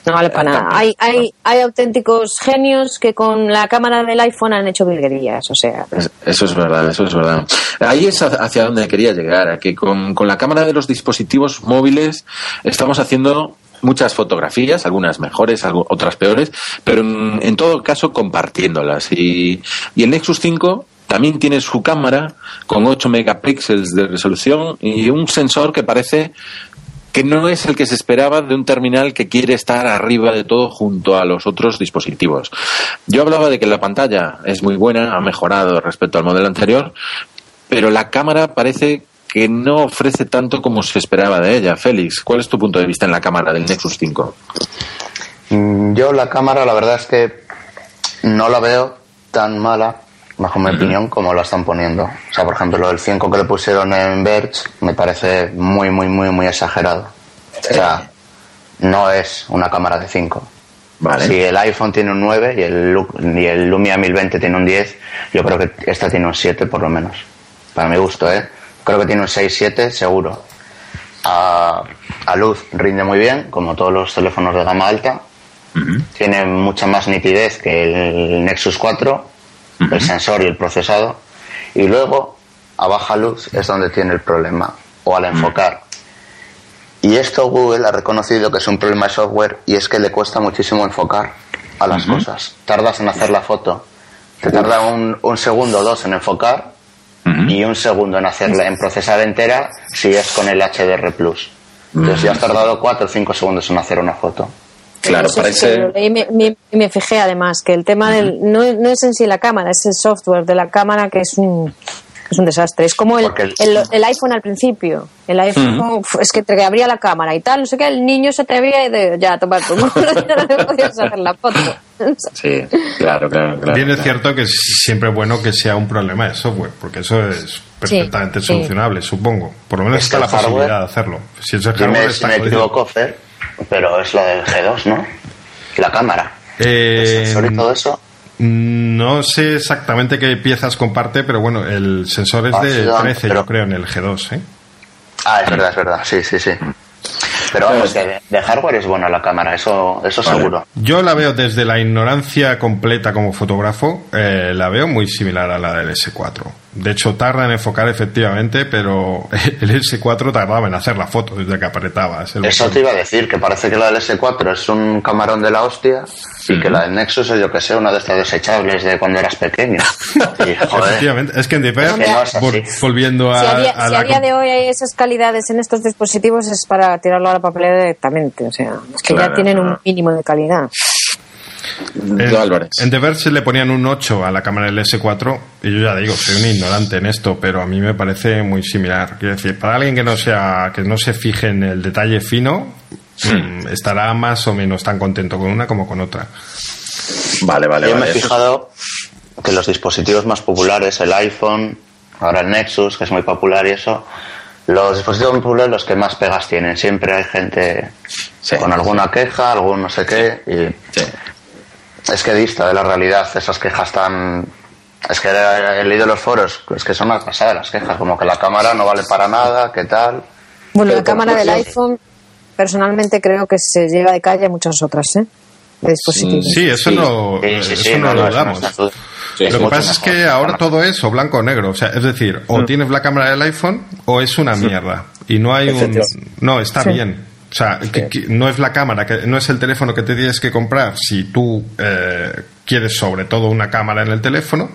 no vale para nada. Hay, hay, hay auténticos genios que con la cámara del iPhone han hecho virguerías, o sea. Eso es verdad, eso es verdad. Ahí es hacia donde quería llegar, a que con, con la cámara de los dispositivos móviles estamos haciendo muchas fotografías, algunas mejores, otras peores, pero en, en todo caso compartiéndolas. Y, y el Nexus 5 también tiene su cámara con 8 megapíxeles de resolución y un sensor que parece que no es el que se esperaba de un terminal que quiere estar arriba de todo junto a los otros dispositivos. Yo hablaba de que la pantalla es muy buena, ha mejorado respecto al modelo anterior, pero la cámara parece que no ofrece tanto como se esperaba de ella. Félix, ¿cuál es tu punto de vista en la cámara del Nexus 5? Mm, yo la cámara la verdad es que no la veo tan mala bajo mi uh -huh. opinión, como lo están poniendo. O sea, por ejemplo, lo del 5 que le pusieron en Verge me parece muy, muy, muy, muy exagerado. O sea, no es una cámara de 5. Vale. Si el iPhone tiene un 9 y el, y el Lumia 1020 tiene un 10, yo creo que esta tiene un 7 por lo menos. Para mi gusto, ¿eh? Creo que tiene un 6-7 seguro. A, a, luz rinde muy bien, como todos los teléfonos de gama alta. Uh -huh. Tiene mucha más nitidez que el Nexus 4 uh -huh. el sensor y el procesado, y luego a baja luz es donde tiene el problema, o al enfocar. Y esto Google ha reconocido que es un problema de software y es que le cuesta muchísimo enfocar a las uh -huh. cosas. Tardas en hacer la foto, te tarda un, un segundo o dos en enfocar y un segundo en hacerla, en procesar entera si es con el HDR Plus. Entonces ya has tardado cuatro o cinco segundos en hacer una foto. Claro, Eso parece. Y me, me, me, fijé además que el tema del. No, no, es en sí la cámara, es el software de la cámara que es un. Es un desastre. Es como el, el, el, el iPhone al principio. El iPhone uh -huh. es que te abría la cámara y tal, no sé qué. El niño se atrevía y de, ya, tomar tu [laughs] no podías hacer la foto. [laughs] Sí, claro, claro. claro Bien, es cierto que es siempre bueno que sea un problema de software, porque eso es perfectamente sí, solucionable, sí. supongo. Por lo menos está la hardware, posibilidad de hacerlo. Si es el hardware, me, está me equivoco, Fer, pero es lo del G2, ¿no? La cámara. Eh, el sensor y todo eso. No sé exactamente qué piezas comparte, pero bueno, el sensor es ah, de sí, 13, pero... yo creo, en el G2, ¿eh? Ah, es verdad, es verdad, sí, sí, sí. Pero vamos, de, de, hardware es buena la cámara, eso, eso vale. seguro. Yo la veo desde la ignorancia completa como fotógrafo, eh, la veo muy similar a la del S4. De hecho, tarda en enfocar efectivamente, pero [laughs] el S4 tardaba en hacer la foto desde que apretabas. Eso te iba a decir, que parece que la del S4 es un camarón de la hostia y que la del Nexus es, yo que sé, una de estas desechables de cuando eras pequeño. [laughs] Y, Efectivamente, es que en Deeper, no volviendo a. Si a, día, a si a día de hoy hay esas calidades en estos dispositivos, es para tirarlo a la papelera directamente. O sea, es que claro, ya tienen claro. un mínimo de calidad. En, en The Verge le ponían un 8 a la cámara del S4 y yo ya digo, soy un ignorante en esto, pero a mí me parece muy similar. Quiero decir, para alguien que no sea que no se fije en el detalle fino, sí. mmm, estará más o menos tan contento con una como con otra. Vale, vale, yo vale. me he fijado que los dispositivos más populares, el iPhone, ahora el Nexus, que es muy popular y eso, los dispositivos muy populares los que más pegas tienen. Siempre hay gente Sí. con alguna queja, algún no sé qué, y Sí. Es que dista de la realidad esas quejas tan... Es que he leído los foros, es que son una pasada las quejas, como que la cámara no vale para nada, qué tal. Bueno, Pero la cámara por del iPhone, personalmente creo que se lleva de calle a muchas otras, ¿eh? De dispositivos. Sí, eso Sí. no, Sí, sí, eso sí, no, no, lo eso no lo que pasa es que ahora todo es o blanco o negro. O sea, es decir, o tienes la cámara del iPhone o es una mierda. Y no hay un. No, está Sí. bien. O sea, que- que no es la cámara, que no es el teléfono que te tienes que comprar si tú eh, quieres sobre todo una cámara en el teléfono.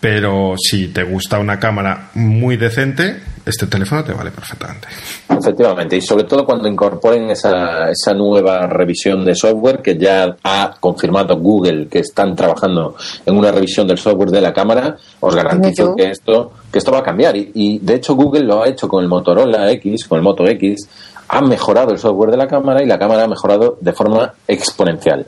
Pero si te gusta una cámara muy decente, este teléfono te vale perfectamente. Efectivamente, y sobre todo cuando incorporen esa, esa nueva revisión de software que ya ha confirmado Google que están trabajando en una revisión del software de la cámara, os garantizo que esto, que esto va a cambiar. Y, y, de hecho Google lo ha hecho con el Motorola X, con el Moto X, ha mejorado el software de la cámara y la cámara ha mejorado de forma exponencial.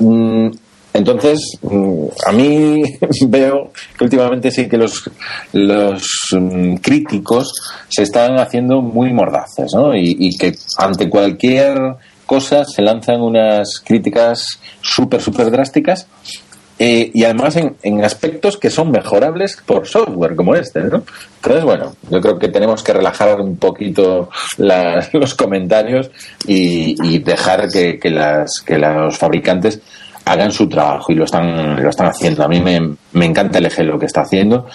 Mm, entonces, mm, a mí [laughs] veo que últimamente sí que los, los mm, críticos se están haciendo muy mordaces, ¿no? Y, que ante cualquier cosa se lanzan unas críticas súper, súper drásticas eh, y además en, en aspectos que son mejorables por software como este, ¿no? Entonces, bueno, yo creo que tenemos que relajar un poquito la- [laughs] los comentarios y, y dejar que, que las, que los fabricantes hagan su trabajo y lo están, lo están haciendo. A mí me, me encanta LG lo que está haciendo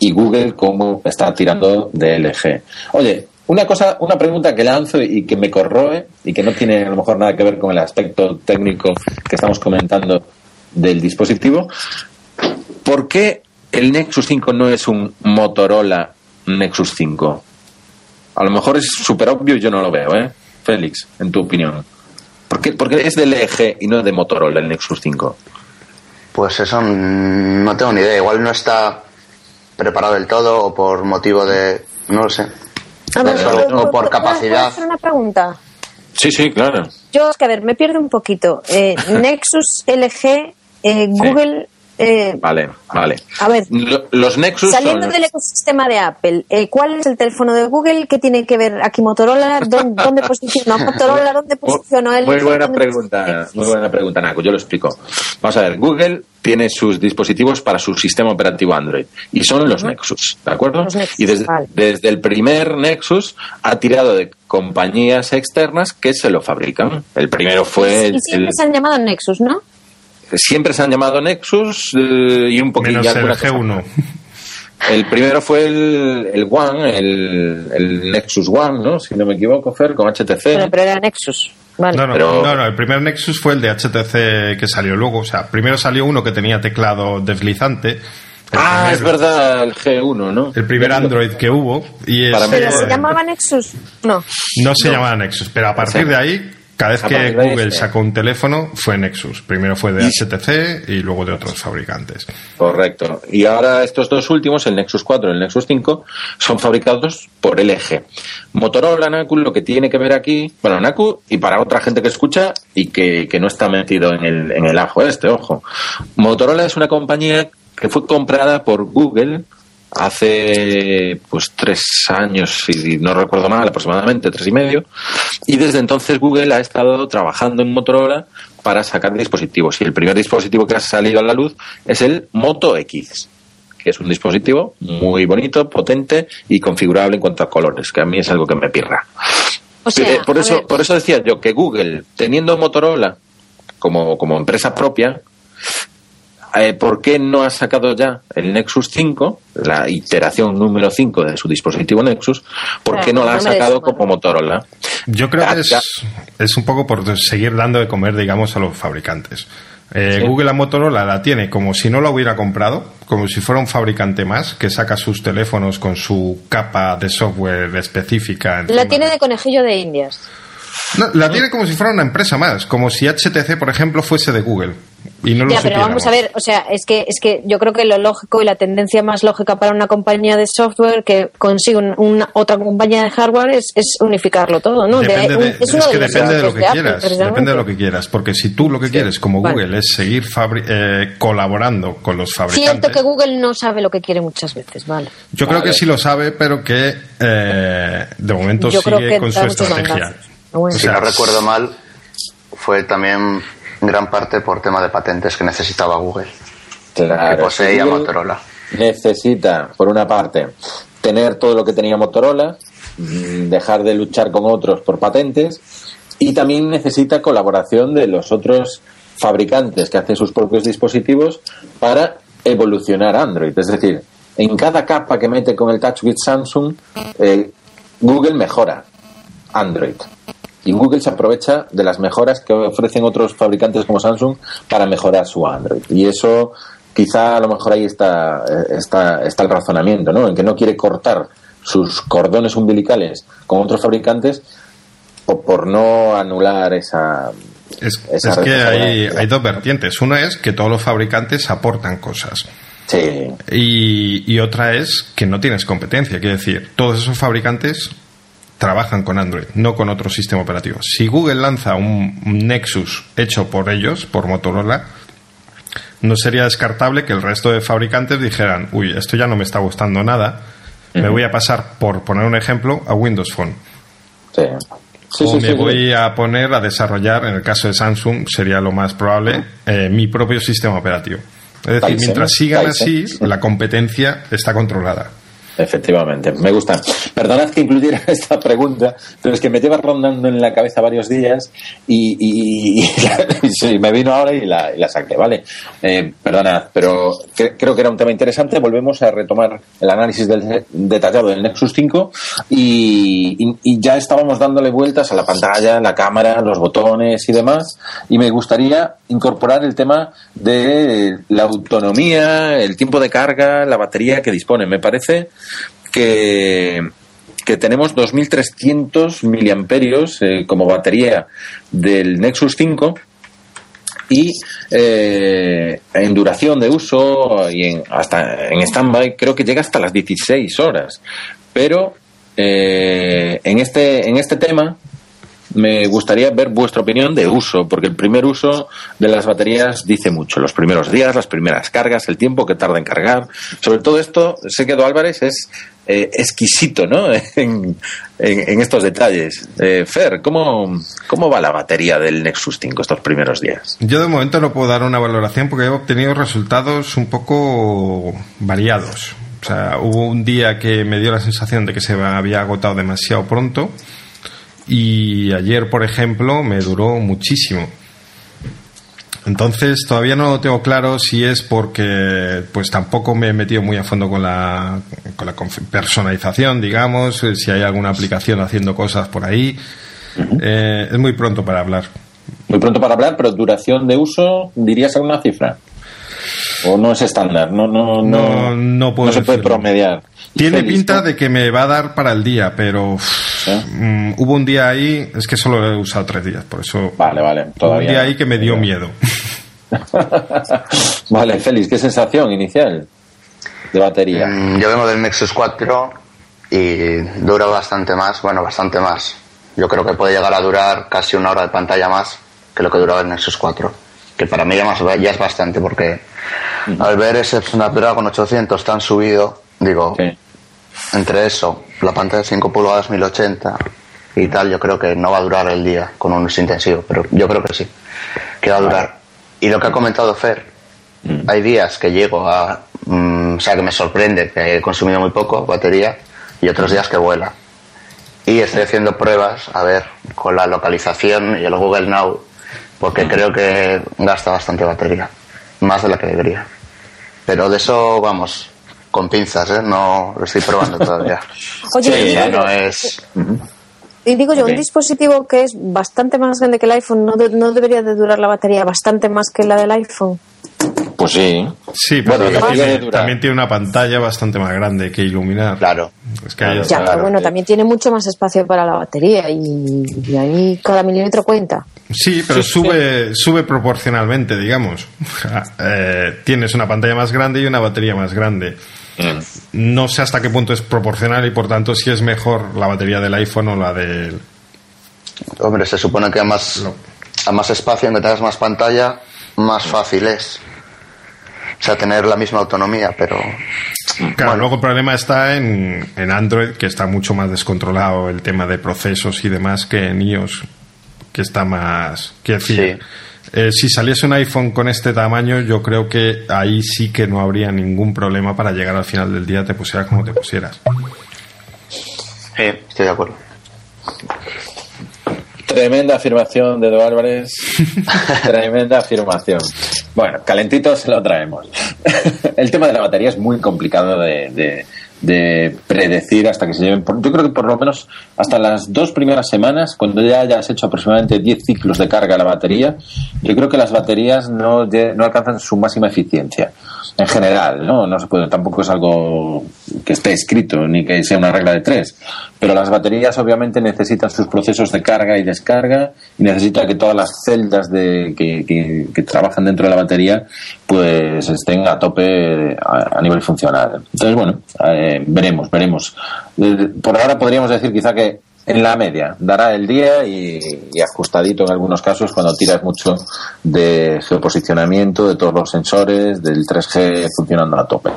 y Google cómo está tirando de LG. Oye, una cosa, una pregunta que lanzo y que me corroe y que no tiene a lo mejor nada que ver con el aspecto técnico que estamos comentando del dispositivo. ¿Por qué el Nexus 5 no es un Motorola Nexus 5? A lo mejor es súper obvio y yo no lo veo, ¿eh? Félix, en tu opinión. ¿Por qué, por qué es de LG y no de Motorola el Nexus 5? Pues eso mm, no tengo ni idea. Igual no está preparado del todo o por motivo de... No lo sé. A ver, Eso, ¿puedo- o por puedo- capacidad. ¿puedo hacer una pregunta? Sí, sí, claro. Yo, es que a ver, me pierdo un poquito. Eh, [laughs] Nexus, LG, eh, Google. Eh, Vale, vale. A ver. Lo- los Nexus Saliendo son- del ecosistema de Apple, eh, ¿cuál es el teléfono de Google? ¿Qué tiene que ver aquí Motorola? ¿Dónde, [laughs] dónde posicionó Motorola? ¿Dónde posicionó él? Muy buena ¿Dónde pregunta, muy buena pregunta, Naco. Yo lo explico. Vamos a ver, Google tiene sus dispositivos para su sistema operativo Android y son los Nexus, ¿de acuerdo? Nexus, y desde, vale. desde el primer Nexus ha tirado de compañías externas que se lo fabrican. El primero fue Y el, siempre el- se han llamado Nexus, ¿no? Siempre se han llamado Nexus eh, y un poquito Menos el alguna cosa G1. El primero fue el, el One, el, el Nexus One, ¿no? Si no me equivoco, Fer, con HTC. Pero, pero era Nexus. Vale. No, no, Pero- no, no, el primer Nexus fue el de HTC que salió luego. O sea, primero salió uno que tenía teclado deslizante. Ah, primer- es verdad, el G1, ¿no? El primer Android que hubo. Y ¿Pero se llamaba Nexus? No. No se llamaba Nexus, pero a partir Sí. de ahí, cada vez que Google sacó un teléfono, fue Nexus. Primero fue de Y- HTC y luego de otros fabricantes. Correcto. Y ahora estos dos últimos, el Nexus 4 y el Nexus 5, son fabricados por LG. Motorola, Naku, lo que tiene que ver aquí, bueno, Naku, y para otra gente que escucha y que, que no está metido en el, en el ajo este, ojo. Motorola es una compañía que fue comprada por Google hace pues tres años, si no recuerdo mal, aproximadamente tres y medio, y desde entonces Google ha estado trabajando en Motorola para sacar dispositivos. Y el primer dispositivo que ha salido a la luz es el Moto X, que es un dispositivo muy bonito, potente y configurable en cuanto a colores, que a mí es algo que me pirra. O sea, Eh, por eso, ver, por eso decía yo que Google, teniendo Motorola como, como empresa propia, eh, ¿por qué no ha sacado ya el Nexus 5, la iteración número 5 de su dispositivo Nexus? ¿Por Claro, qué no la ha no sacado como Motorola? Yo creo que es, es un poco por seguir dando de comer, digamos, a los fabricantes. Eh, Sí. Google a Motorola la tiene como si no la hubiera comprado, como si fuera un fabricante más que saca sus teléfonos con su capa de software específica. La tiene de conejillo de indias. No, la tiene como si fuera una empresa más, como si HTC, por ejemplo, fuese de Google. Y no lo Ya, pero vamos a ver, o sea, es que, es que yo creo que lo lógico y la tendencia más lógica para una compañía de software que consigue un- una, otra compañía de hardware es, es unificarlo todo, ¿no? De- Depende un- de, es es que los depende de lo que Apple, quieras, precisamente. depende de lo que quieras, porque si tú lo que quieres como Vale. Google es seguir fabri- eh, colaborando con los fabricantes, Cierto que Google no sabe lo que quiere muchas veces, vale. yo creo Vale. que sí lo sabe, pero que eh, de momento Yo creo sigue que con su estrategia. bueno. O Si sea, no recuerdo mal, fue también gran parte por tema de patentes que necesitaba Google, Claro, que poseía Google Motorola. Necesita, por una parte, tener todo lo que tenía Motorola, mm, dejar de luchar con otros por patentes y también necesita colaboración de los otros fabricantes que hacen sus propios dispositivos para evolucionar Android. Es decir, en cada capa que mete con el Touch with Samsung, eh, Google mejora Android. Y Google se aprovecha de las mejoras que ofrecen otros fabricantes como Samsung para mejorar su Android. Y eso, quizá a lo mejor ahí está, está, está el razonamiento, ¿no? En que no quiere cortar sus cordones umbilicales con otros fabricantes o por no anular esa. Es, que hay dos vertientes. Una es que todos los fabricantes aportan cosas. Sí, Y, y otra es que no tienes competencia. Quiere decir, todos esos fabricantes trabajan con Android, no con otro sistema operativo. Si Google lanza un, Nexus hecho por ellos, por Motorola, no sería descartable que el resto de fabricantes dijeran, uy, esto ya no me está gustando nada, me voy a pasar, por poner un ejemplo, a Windows Phone. sí. Sí, o sí, me voy a poner a desarrollar, en el caso de Samsung sería lo más probable, eh, mi propio sistema operativo. Es decir, mientras sigan así, la competencia está controlada. Efectivamente, me gusta. Perdonad que incluyera [laughs] esta pregunta, pero es que me lleva rondando en la cabeza varios días y, [laughs] sí, me vino ahora y la, la saqué, ¿vale? Eh, perdonad, pero cre- creo que era un tema interesante. Volvemos a retomar el análisis del, detallado del Nexus 5 y, y- y ya estábamos dándole vueltas a la pantalla, la cámara, los botones y demás. Y me gustaría incorporar el tema de la autonomía, el tiempo de carga, la batería que dispone. Me parece que, que tenemos 2.300 miliamperios eh, como batería del Nexus 5 y eh, en duración de uso y en, hasta en standby creo que llega hasta las 16 horas. Pero eh, en este en este tema me gustaría ver vuestra opinión de uso, porque el primer uso de las baterías dice mucho. Los primeros días, las primeras cargas, el tiempo que tarda en cargar. Sobre todo esto, sé que Edu Álvarez es eh, exquisito ¿no? [laughs] en, estos detalles. Eh, Fer, ¿cómo, ¿cómo va la batería del Nexus 5 estos primeros días? Yo de momento no puedo dar una valoración porque he obtenido resultados un poco variados. O sea, hubo un día que me dio la sensación de que se había agotado demasiado pronto y ayer, por ejemplo, me duró muchísimo. Entonces todavía no lo tengo claro si es porque pues tampoco me he metido muy a fondo con la, con la personalización, digamos, eh, si hay alguna aplicación haciendo cosas por ahí. Eh, es muy pronto para hablar. Muy pronto para hablar, pero duración de uso, ¿dirías alguna cifra? ¿O no es estándar? No, no, No, no puedo se puede promediar. Tiene Feliz, pinta ¿no? de que me va a dar para el día, pero uff, ¿Eh? mm, hubo un día ahí, es que solo he usado tres días, por eso Vale, vale, hubo todavía un día no. ahí que me dio miedo. [laughs] vale, Félix, ¿qué sensación inicial de batería? Mm, Yo vengo del Nexus 4 y dura bastante más, bueno, bastante más. Yo creo que puede llegar a durar casi una hora de pantalla más que lo que duraba el Nexus 4. Que para mí ya, más- ya es bastante porque al ver ese Snapdragon 800 tan subido, digo, Sí. entre eso, la pantalla de 5 pulgadas 1080 y tal, yo creo que no va a durar el día con un uso intensivo, pero yo creo que sí, que va a durar. Y lo que ha comentado Fer, hay días que llego a, mm, o sea, que me sorprende que he consumido muy poco batería y otros días que vuela. Y estoy haciendo pruebas, a ver, con la localización y el Google Now, porque creo que gasta bastante batería, más de la que debería. Pero de eso, vamos, con pinzas, ¿eh? No lo estoy probando [laughs] todavía. Oye, Sí, y ya digo, no es... y digo yo, un dispositivo que es bastante más grande que el iPhone, ¿no, de- no debería de durar la batería bastante más que la del iPhone? Pues sí. Sí, pero Bueno, también, tiene, también una pantalla bastante más grande que iluminar. Claro. Es que ahí Claro. está. Ya, Claro, pero bueno, sí. también tiene mucho más espacio para la batería y, y ahí cada milímetro cuenta. Sí, pero sube, sube proporcionalmente, digamos. Eh, tienes una pantalla más grande y una batería más grande. Mm. No sé hasta qué punto es proporcional y por tanto si es mejor la batería del iPhone o la del... Hombre, se supone que a más, a más espacio, en que tengas más pantalla, más fácil es. O sea, tener la misma autonomía, pero... Claro, luego el problema está en, en Android, que está mucho más descontrolado el tema de procesos y demás que en iOS que está más. que decir, eh, si saliese un iPhone con este tamaño, yo creo que ahí sí que no habría ningún problema para llegar al final del día, te pusieras como te pusieras. Sí, estoy de acuerdo. Tremenda afirmación de Edu Álvarez. [laughs] Tremenda afirmación. Bueno, calentito se lo traemos. [laughs] El tema de la batería es muy complicado de de predecir hasta que se lleven. yo creo que por lo menos hasta las dos primeras semanas, cuando ya hayas hecho aproximadamente 10 ciclos de carga a la batería, yo creo que las baterías no, no alcanzan su máxima eficiencia. En general, ¿no? No se puede, tampoco es algo que esté escrito ni que sea una regla de tres. Pero las baterías obviamente necesitan sus procesos de carga y descarga y necesita que todas las celdas de, que, que, trabajan dentro de la batería pues estén a tope a, nivel funcional. Entonces, bueno, eh, veremos, veremos. Eh, por ahora podríamos decir quizá que en la media dará el día y, ajustadito en algunos casos cuando tiras mucho de geoposicionamiento, de todos los sensores, del 3G funcionando a tope.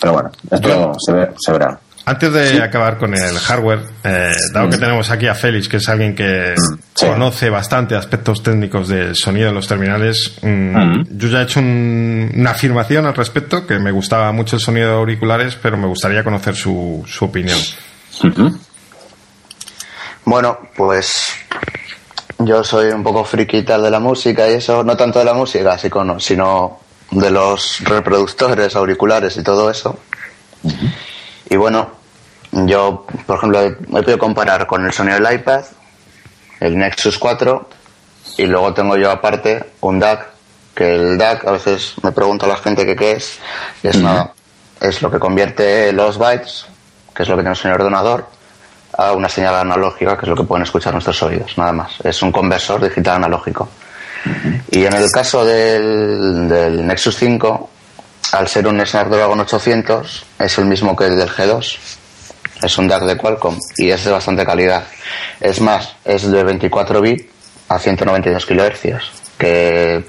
Pero bueno, esto se, verá. Antes de acabar con el hardware, eh, dado que mm. tenemos aquí a Félix, que es alguien que mm, conoce bastante aspectos técnicos del sonido en los terminales, mm, yo ya he hecho una afirmación al respecto, que me gustaba mucho el sonido de auriculares, pero me gustaría conocer su, su opinión. Bueno, pues yo soy un poco friquita de la música y eso, no tanto de la música, sino de los reproductores, auriculares y todo eso. Y bueno, yo, por ejemplo, he podido comparar con el sonido del iPad, el Nexus 4, y luego tengo yo aparte un DAC, que el DAC a veces me pregunta a la gente qué es, y es, es lo que convierte los bytes, que es lo que tiene el ordenador, a una señal analógica, que es lo que pueden escuchar nuestros oídos, nada más. Es un conversor digital analógico. Y en el caso del, Nexus 5, al ser un Snapdragon 800, es el mismo que el del G2. Es un DAC de Qualcomm y es de bastante calidad. Es más, es de 24 bits a 192 kHz. Que,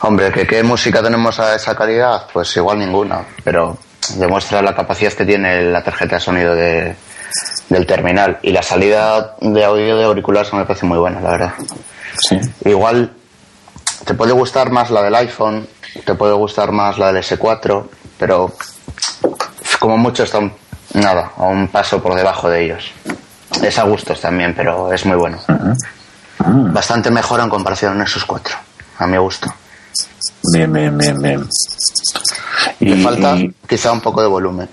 hombre, que qué música tenemos a esa calidad, pues igual ninguna, pero demuestra la capacidad que tiene la tarjeta de sonido de, del terminal. Y la salida de audio de auriculares me parece muy buena, la verdad. Sí. Igual te puede gustar más la del iPhone, te puede gustar más la del S4, pero como mucho está nada, a un paso por debajo de ellos. Es a gustos también, pero es muy bueno. Bastante mejor en comparación a esos cuatro, a mi gusto. Bien, bien, bien, bien. Y, Le falta quizá un poco de volumen.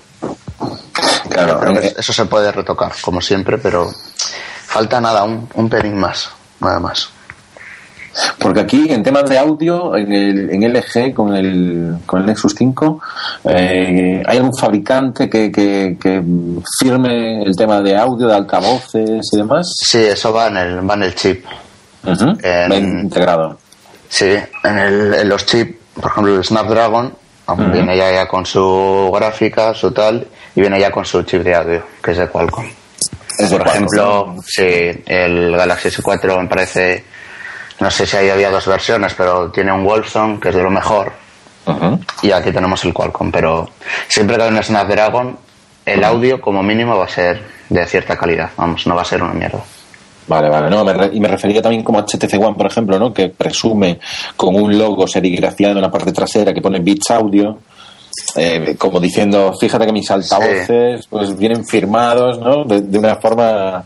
Claro, eh, eso se puede retocar, como siempre, pero falta nada, un, un pelín más, nada más. Porque aquí, en temas de audio, en, el, en LG con el, con el Nexus 5, eh, ¿hay algún fabricante que, que, firme el tema de audio, de altavoces y demás? Sí, eso va en el, va en el chip. integrado. Sí, en, el, en los chips, por ejemplo, el Snapdragon, viene ya, ya con su gráfica, su tal, y viene ya con su chip de audio, que es de Qualcomm. Por ejemplo, si el Galaxy S4 me parece, no sé si ahí había dos versiones, pero tiene un Wolfson, que es de lo mejor, y aquí tenemos el Qualcomm, pero siempre que hay un Snapdragon, el audio como mínimo va a ser de cierta calidad, vamos, no va a ser una mierda. Vale, vale, no, y me refería también como a HTC One, por ejemplo, ¿no? Que presume con un logo serigrafiado en la parte trasera que pone Beats Audio, eh, como diciendo, fíjate que mis altavoces pues vienen firmados, ¿no? De, una forma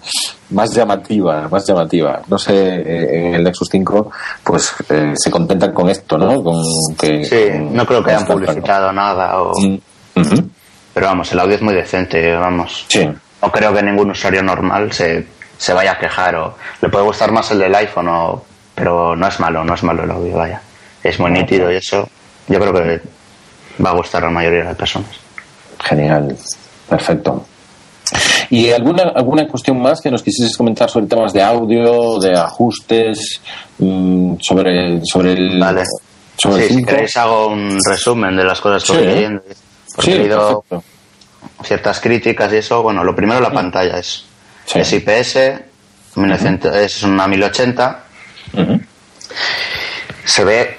más llamativa, más llamativa. No sé, eh, en el Nexus 5, pues eh, se contentan con esto, ¿no? Con que, sí, no creo que hayan publicitado nada o... Mm, Pero vamos, el audio es muy decente, vamos. Sí. No creo que ningún usuario normal se se vaya a quejar o le puede gustar más el del iPhone o, pero no es malo, no es malo el audio, vaya. Es muy nítido y eso yo creo que va a gustar a la mayoría de las personas. Genial, perfecto. ¿Y alguna, alguna cuestión más que nos quisieses comentar sobre temas de audio, de ajustes, mm, sobre, sobre el. Vale. Sobre el si queréis hago un resumen de las cosas que Sí, ¿eh? leyendo. Porque Sí, he leído perfecto. ciertas críticas y eso. Bueno, lo primero la pantalla es, es IPS, 1900 es una 1080. Ujú. Se ve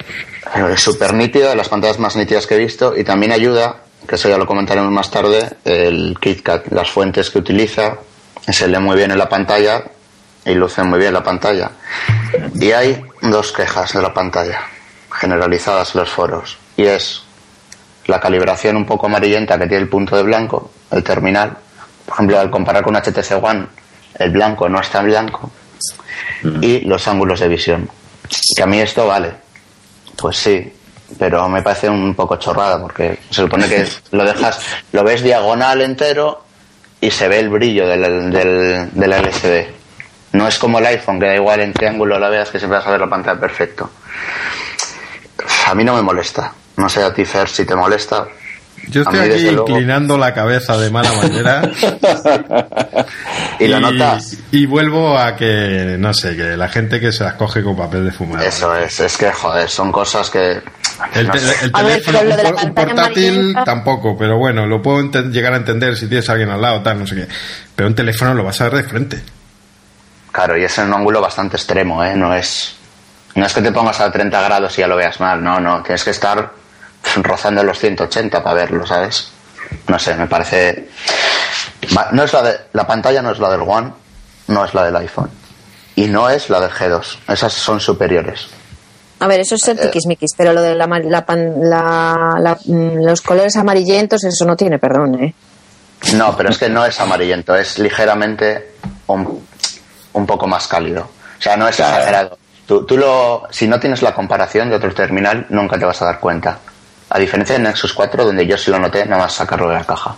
eh, súper nítido, de las pantallas más nítidas que he visto. Y también ayuda, que eso ya lo comentaremos más tarde, el KitKat, las fuentes que utiliza. Se lee muy bien en la pantalla y luce muy bien la pantalla. Y hay dos quejas de la pantalla, generalizadas en los foros. Y es la calibración un poco amarillenta que tiene el punto de blanco, el terminal. Por ejemplo, al comparar con HTC One, el blanco no está en blanco. Y los ángulos de visión. Que a mí esto vale. Pues sí, pero me parece un poco chorrada porque se supone que lo dejas, lo ves diagonal entero y se ve el brillo del, del, del LCD. No es como el iPhone, que da igual en qué ángulo la veas que siempre vas a ver la pantalla perfecto. A mí no me molesta. No sé a ti, Fer, si te molesta. Yo estoy aquí inclinando la cabeza de mala manera. [laughs] Y lo notas. Y vuelvo a que, no sé, que la gente que se las coge con papel de fumar. Eso es, es que, joder, son cosas que. El, no te- sé. el A ver, teléfono, un por- un pantalla portátil tampoco, pero bueno, lo puedo llegar a entender si tienes a alguien al lado, tal, no sé qué. Pero un teléfono lo vas a ver de frente. Claro, y es en un ángulo bastante extremo, ¿eh? No es, no es que te pongas a 30 grados y ya lo veas mal, no, no. Tienes que estar rozando los 180 para verlo, ¿sabes? No sé, me parece. No es la, de, la pantalla no es la del One, no es la del iPhone. Y no es la del G2. Esas son superiores. A ver, eso es Eh, el tiquismiquis, pero lo de la, ma- la pan- la- la- mm, los colores amarillentos, eso no tiene perdón, ¿eh? No, pero es que no es amarillento, es ligeramente un, un poco más cálido. O sea, no es Claro. exagerado. Tú, tú lo, si no tienes la comparación de otro terminal, nunca te vas a dar cuenta. A diferencia del Nexus 4, donde yo sí lo noté, nada más sacarlo de la caja.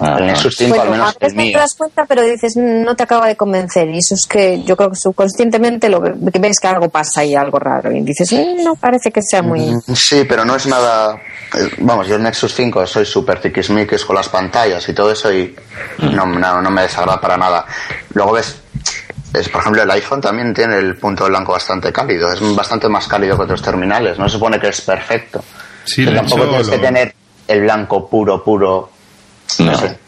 Ajá. El Nexus 5, Bueno, al menos a veces no mío. te das cuenta, pero dices, "Mm, no te acaba de convencer. Y eso es que yo creo que subconscientemente lo que ves que algo pasa y algo raro. Y dices, "Mm, no parece que sea muy. Sí, pero no es nada. eh, Vamos, yo el Nexus 5 soy súper tiquismiquis con las pantallas y todo eso y no, no, no me desagrada para nada. Luego ves, es, por ejemplo, el iPhone también tiene el punto de blanco bastante cálido, es bastante más cálido que otros terminales, no se supone que es perfecto. Sí, Pero de tampoco tienes que tener el blanco puro, puro. No, No. sé.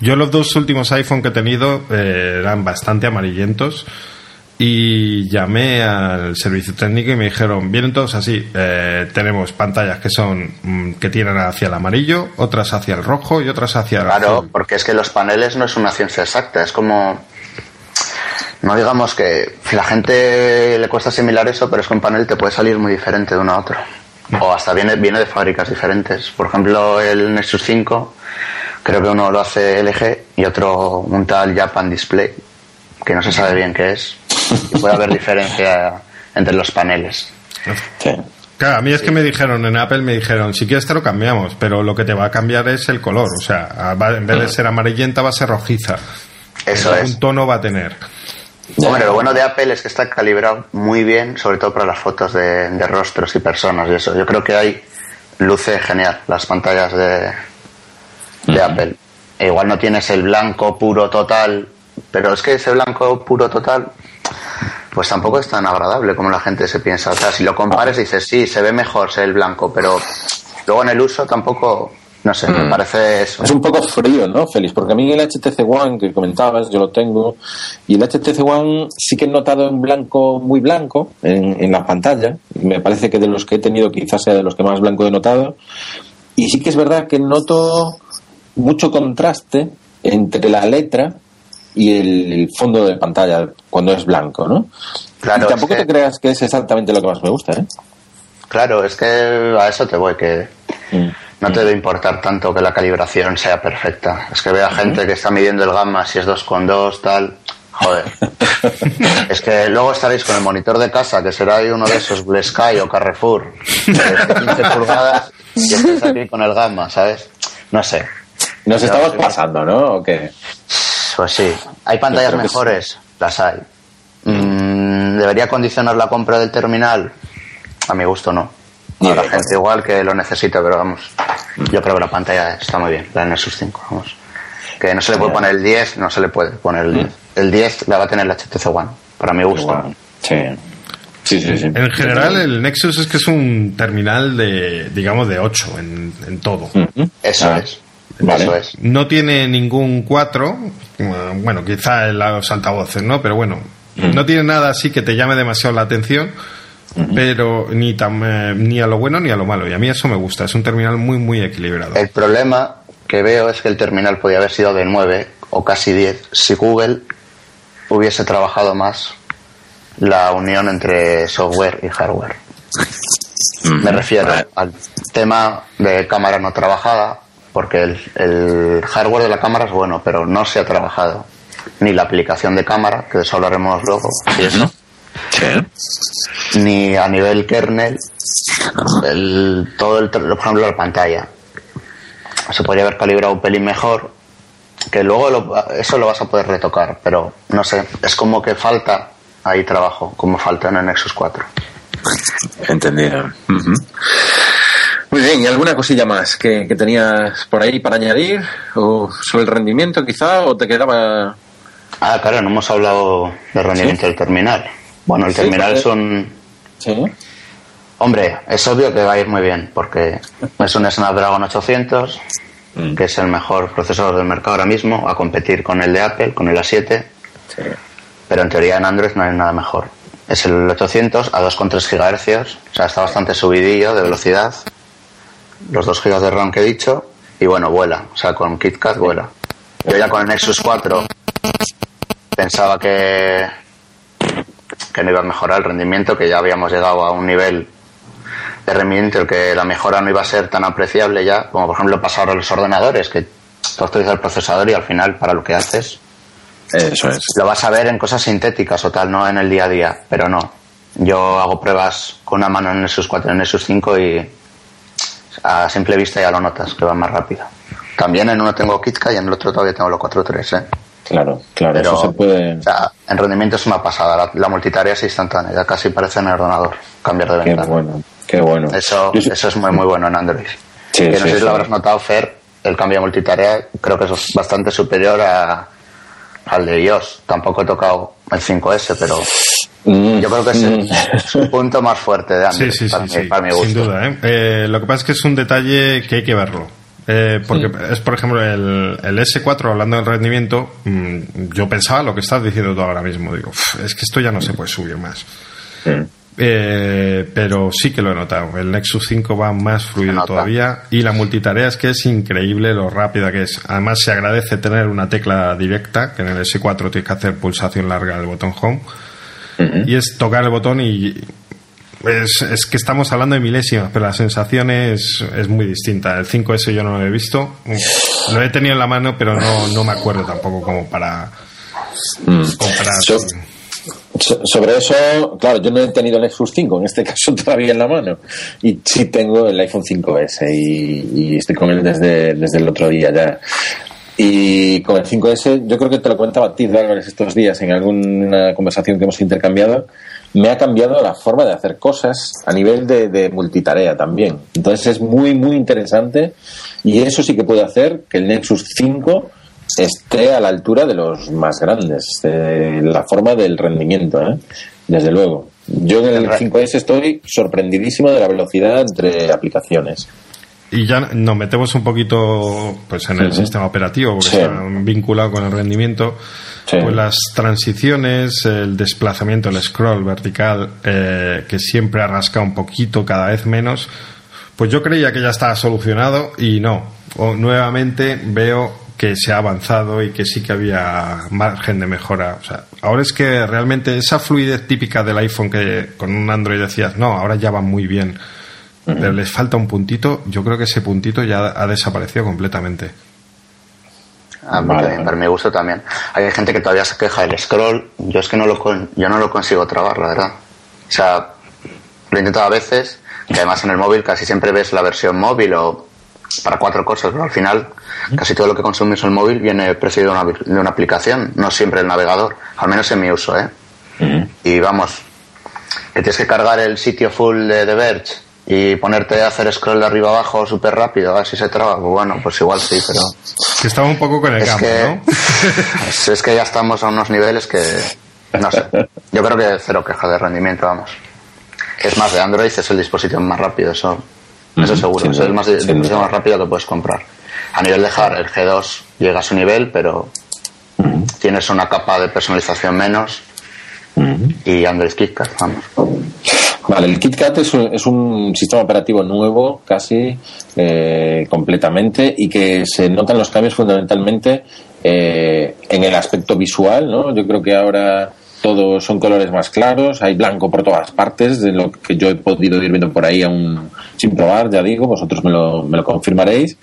Yo los dos últimos iPhone que he tenido eh, eran bastante amarillentos y llamé al servicio técnico y me dijeron, vienen todos así, eh, tenemos pantallas que son mm, que tienen hacia el amarillo, otras hacia el rojo y otras hacia el Claro, azul. porque es que los paneles no es una ciencia exacta, es como. No digamos que a la gente le cuesta asimilar eso, pero es que un panel te puede salir muy diferente de uno a otro. O hasta viene, viene de fábricas diferentes. Por ejemplo, el Nexus 5, creo que uno lo hace LG y otro un tal Japan Display, que no se sabe bien qué es. Y puede haber diferencia entre los paneles. Sí. Claro, a mí es que me dijeron, en Apple me dijeron, si quieres te lo cambiamos, pero lo que te va a cambiar es el color. O sea, va- en vez de ser amarillenta va a ser rojiza. Eso es. Un tono va a tener. Hombre, lo bueno de Apple es que está calibrado muy bien, sobre todo para las fotos de, de rostros y personas y eso. Yo creo que ahí luce genial las pantallas de, de Apple. E igual no tienes el blanco puro total, pero es que ese blanco puro total, pues tampoco es tan agradable como la gente se piensa. O sea, si lo compares dices, sí, se ve mejor ser el blanco, pero luego en el uso tampoco, no sé, me parece eso. Es un poco frío, ¿no, Félix? Porque a mí el HTC One que comentabas, yo lo tengo, y el HTC One sí que he notado en blanco, muy blanco, en, en la pantalla. Me parece que de los que he tenido quizás sea de los que más blanco he notado. Y sí que es verdad que noto mucho contraste entre la letra y el, el fondo de pantalla cuando es blanco, ¿no? Claro, y tampoco es que- te creas que es exactamente lo que más me gusta, ¿eh? Claro, es que a eso te voy, que Mm. No te debe importar tanto que la calibración sea perfecta. Es que vea gente que está midiendo el gamma si es 2,2, tal. Joder. [laughs] es que luego estaréis con el monitor de casa, que será uno de esos Blue Sky o Carrefour, de 15 pulgadas, y estáis aquí con el gamma, ¿sabes? No sé. Nos estamos sí. pasando, ¿no? ¿O qué? Pues sí. ¿Hay pantallas mejores? Las hay. Mm, ¿Debería condicionar la compra del terminal? A mi gusto no. Habrá de gente igual que lo necesita, pero vamos. Yo creo que la pantalla está muy bien, la Nexus 5, vamos. Que no se le puede poner el 10, no se le puede poner el 10. El 10 la va a tener la HTC One, para mi gusto. Sí. Sí, sí, sí. En general, el Nexus es que es un terminal de, digamos, de 8 en, en todo. Eso Ah, es. vale. Eso es. No tiene ningún 4, bueno, quizá en los altavoces, ¿no? Pero bueno, no tiene nada así que te llame demasiado la atención, pero ni, tan, eh, ni a lo bueno ni a lo malo. Y a mí eso me gusta, es un terminal muy, muy equilibrado. El problema que veo es que el terminal podía haber sido de 9 o casi 10 si Google hubiese trabajado más la unión entre software y hardware. Me refiero Vale. al tema de cámara no trabajada, porque el, el hardware de la cámara es bueno, pero no se ha trabajado. Ni la aplicación de cámara, que de eso hablaremos luego, y eso, Sí. ni a nivel kernel, el, todo el, por ejemplo, la pantalla. Se podría haber calibrado un pelín mejor, que luego lo- eso lo vas a poder retocar, pero no sé, es como que falta ahí trabajo, como falta en el Nexus 4. Entendido. Muy bien, ¿y alguna cosilla más que, que tenías por ahí para añadir? ¿O sobre el rendimiento quizá? ¿O te quedaba...? Ah, claro, no hemos hablado del rendimiento del terminal. Bueno, el Sí, terminal porque- es un... Sí. Hombre, es obvio que va a ir muy bien, porque [laughs] es un Snapdragon 800, Mm. que es el mejor procesador del mercado ahora mismo, a competir con el de Apple, con el A7, Sí. pero en teoría en Android no hay nada mejor. Es el 800 a 2,3 GHz, o sea, está bastante subidillo de velocidad, los 2 GB de RAM que he dicho, y bueno, vuela, o sea, con KitKat vuela. Yo ya con el Nexus 4 pensaba que, que no iba a mejorar el rendimiento, que ya habíamos llegado a un nivel de rendimiento en el que la mejora no iba a ser tan apreciable ya, como por ejemplo pasa ahora los ordenadores, que tú actualizas el procesador y al final para lo que haces Eso es. lo vas a ver en cosas sintéticas o tal, no en el día a día, pero no. Yo hago pruebas con una mano en Nexus 4 y en Nexus 5 y a simple vista ya lo notas, que va más rápido. También en uno tengo KitKat y en el otro todavía tengo los 4.3, ¿eh? Claro, claro, Pero, eso se puede... o sea, en rendimiento es una pasada. La, la multitarea es instantánea, ya casi parece en el ordenador, cambiar de Qué ventana. bueno, qué bueno. Eso, Yo eso es muy, muy bueno en Android. Sí, que no sí, sé si sí. lo habrás notado, Fer, el cambio de multitarea creo que es bastante superior a, al de iOS. Tampoco he tocado el 5S, pero Mm, yo creo que es el, mm. es un punto más fuerte de Android, Sí, sí, para, sí, mi, sí, para mi gusto. sin duda. ¿eh? Eh, lo que pasa es que es un detalle que hay que verlo. Eh, porque es, por ejemplo, el, el S4, hablando del rendimiento, mm, yo pensaba lo que estás diciendo tú ahora mismo. Digo, "Uf, es que esto ya no se puede subir más. Eh, pero sí que lo he notado. El Nexus 5 va más fluido todavía y la multitarea es que es increíble lo rápida que es. Además, se agradece tener una tecla directa, que en el S4 tienes que hacer pulsación larga del botón Home. Y es tocar el botón y es, es que estamos hablando de milésimas, pero la sensación es, es muy distinta. El 5S yo no lo he visto. Lo he tenido en la mano, pero no, no me acuerdo tampoco como para Mm. So- so- sobre eso, claro, yo no he tenido el Nexus 5, en este [laughs] caso todavía en la mano. Y sí tengo el iPhone 5S y, y estoy con él desde, desde el otro día ya. Y con el 5S, yo creo que te lo comentaba a ti, Álvarez, estos días en alguna conversación que hemos intercambiado. Me ha cambiado la forma de hacer cosas a nivel de, de multitarea también. Entonces es muy, muy interesante y eso sí que puede hacer que el Nexus 5 esté a la altura de los más grandes, de la forma del rendimiento, ¿eh? desde luego. Yo en el 5S estoy sorprendidísimo de la velocidad entre aplicaciones. Y ya nos metemos un poquito pues en el Sí. sistema operativo, porque Sí. está vinculado con el rendimiento. Sí. Pues las transiciones, el desplazamiento, el scroll vertical, eh, que siempre ha rascado un poquito, cada vez menos. Pues yo creía que ya estaba solucionado y no. O, nuevamente veo que se ha avanzado y que sí que había margen de mejora. O sea, ahora es que realmente esa fluidez típica del iPhone que con un Android decías, no, ahora ya va muy bien. Pero les falta un puntito, yo creo que ese puntito ya ha desaparecido completamente. A mí Vale, también, vale. mi gusto también. Hay gente que todavía se queja del scroll. Yo es que no lo, con- yo no lo consigo trabar, la verdad. O sea, lo he intentado a veces, que además en el móvil casi siempre ves la versión móvil o para cuatro cosas, pero al final casi todo lo que consumes en el móvil viene precedido de una, de una aplicación, no siempre el navegador, al menos en mi uso, ¿eh? Y vamos, que tienes que cargar el sitio full de The Verge y ponerte a hacer scroll de arriba abajo súper rápido, a ver si se traba, pues bueno, pues igual sí, pero... Que estaba un poco con el Es gamma, que, ¿no? es, [laughs] es que ya estamos a unos niveles que, no sé, yo creo que cero queja de rendimiento, vamos. Es más, de Android es el dispositivo más rápido, eso, eso seguro, es el más dispositivo más rápido que puedes comprar. A nivel de hardware, el G2 llega a su nivel, pero tienes una capa de personalización menos y Android KitKat, vamos. Vale, el KitKat es un, es un sistema operativo nuevo, casi eh, completamente, y que se notan los cambios fundamentalmente eh, en el aspecto visual, ¿no? Yo creo que ahora todos son colores más claros, hay blanco por todas partes, de lo que yo he podido ir viendo por ahí aún sin probar, ya digo, vosotros me lo, me lo confirmaréis.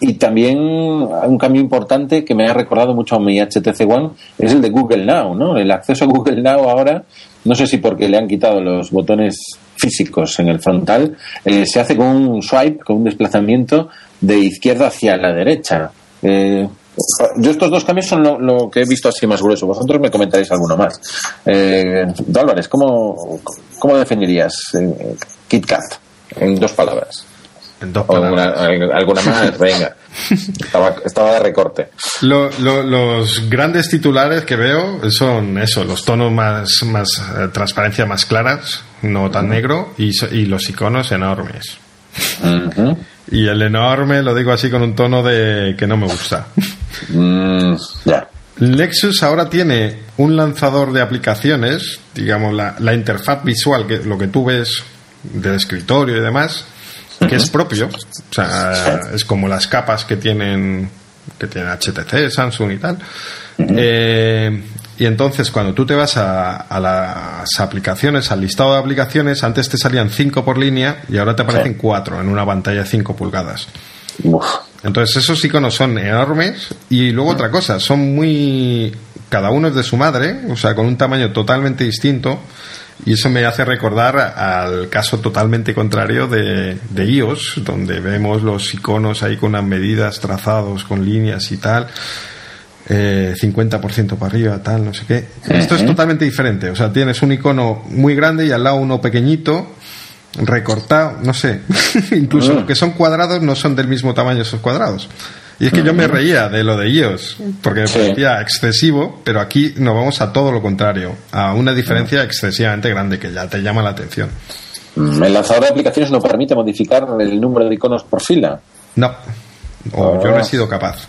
Y también un cambio importante que me ha recordado mucho a mi HTC One es el de Google Now, ¿no? El acceso a Google Now ahora, no sé si porque le han quitado los botones físicos en el frontal, eh, se hace con un swipe, con un desplazamiento de izquierda hacia la derecha. Eh, yo estos dos cambios son lo, lo que he visto así más grueso. Vosotros me comentaréis alguno más. Eh, Álvarez, ¿cómo, cómo definirías eh, KitKat en dos palabras? En dos palabras. una- alguna más, [laughs] venga. Estaba, estaba de recorte. Lo- lo- los grandes titulares que veo son eso, los tonos más, más eh, transparencia más claras, no tan negro, y, so- y los iconos enormes. Y el enorme lo digo así con un tono de que no me gusta. Mm, ya. Lexus ahora tiene un lanzador de aplicaciones, digamos la, la interfaz visual, que lo que tú ves del escritorio y demás, que es propio. O sea, es como las capas que tienen que tienen HTC, Samsung y tal. Eh, y entonces cuando tú te vas a, a las aplicaciones, al listado de aplicaciones, antes te salían 5 por línea y ahora te aparecen 4 en una pantalla de 5 pulgadas. Uf. Entonces esos iconos son enormes y luego otra cosa, son muy... Cada uno es de su madre, o sea, con un tamaño totalmente distinto y eso me hace recordar al caso totalmente contrario de, de iOS, donde vemos los iconos ahí con unas medidas trazados, con líneas y tal. eh, 50% para arriba, tal, no sé qué. Esto es totalmente diferente. O sea, tienes un icono muy grande y al lado uno pequeñito, recortado, no sé. [laughs] Incluso los que son cuadrados no son del mismo tamaño esos cuadrados. Y es que yo me reía de lo de iOS, porque me parecía excesivo, pero aquí nos vamos a todo lo contrario, a una diferencia excesivamente grande que ya te llama la atención. Mm, El lanzador de aplicaciones no permite modificar el número de iconos por fila. No, o yo no Ah. he sido capaz.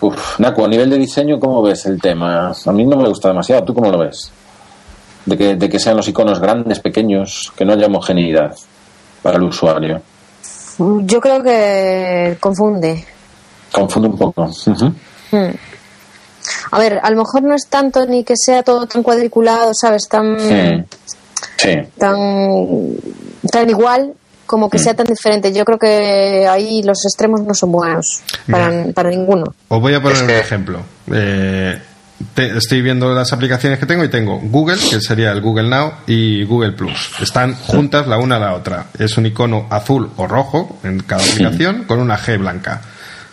Uf, Naco, a nivel de diseño, ¿cómo ves el tema? A mí no me gusta demasiado. ¿Tú cómo lo ves? De que, de que sean los iconos grandes, pequeños, que no haya homogeneidad para el usuario. Yo creo que confunde. Confunde un poco. Hmm. A ver, a lo mejor no es tanto ni que sea todo tan cuadriculado, ¿sabes? Tan, Sí. Sí. tan, tan igual como que sea tan diferente. Yo creo que ahí los extremos no son buenos para, para ninguno. Os voy a poner Es un ejemplo. Eh, te- estoy viendo las aplicaciones que tengo y tengo Google, que sería el Google Now, y Google Plus. Están juntas la una a la otra. Es un icono azul o rojo en cada aplicación con una G blanca.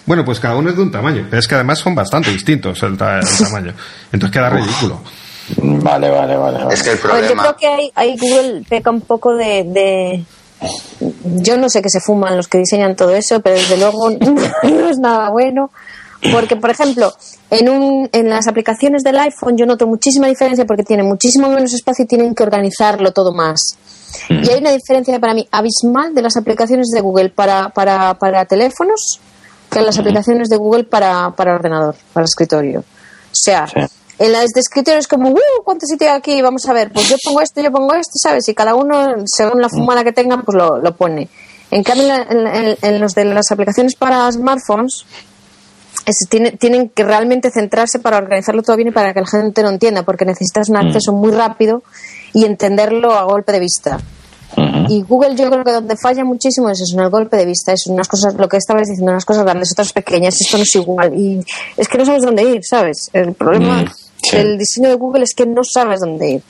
Bueno, pues cada uno es de un tamaño, pero es que además son bastante distintos el, ta- el [laughs] tamaño. Entonces queda ridículo. Vale, vale, vale. vale. Es que el A ver, yo problema... creo que ahí, ahí Google peca un poco de, de- Yo no sé qué se fuman los que diseñan todo eso, pero desde luego [laughs] no es nada bueno. Porque, por ejemplo, en, un, en las aplicaciones del iPhone yo noto muchísima diferencia porque tienen muchísimo menos espacio y tienen que organizarlo todo más. Y hay una diferencia para mí abismal de las aplicaciones de Google para, para, para teléfonos que en las aplicaciones de Google para, para ordenador, para escritorio. O sea, Sí. en las de escritorio es como, ¡uh! ¿Cuánto sitio hay aquí? Vamos a ver, pues yo pongo esto, yo pongo esto, ¿sabes? Y cada uno, según la fumada que tengan, pues lo, lo pone. En cambio, en, en- en los de las aplicaciones para smartphones, es- tiene- tienen que realmente centrarse para organizarlo todo bien y para que la gente lo entienda, porque necesitas un acceso muy rápido y entenderlo a golpe de vista. Y Google yo creo que donde falla muchísimo es eso, en el golpe de vista, es unas cosas, lo que estabas diciendo, unas cosas grandes, otras pequeñas, esto no es igual. Y es que no sabes dónde ir, ¿sabes? El problema Mm, sí. del diseño de Google es que no sabes dónde ir.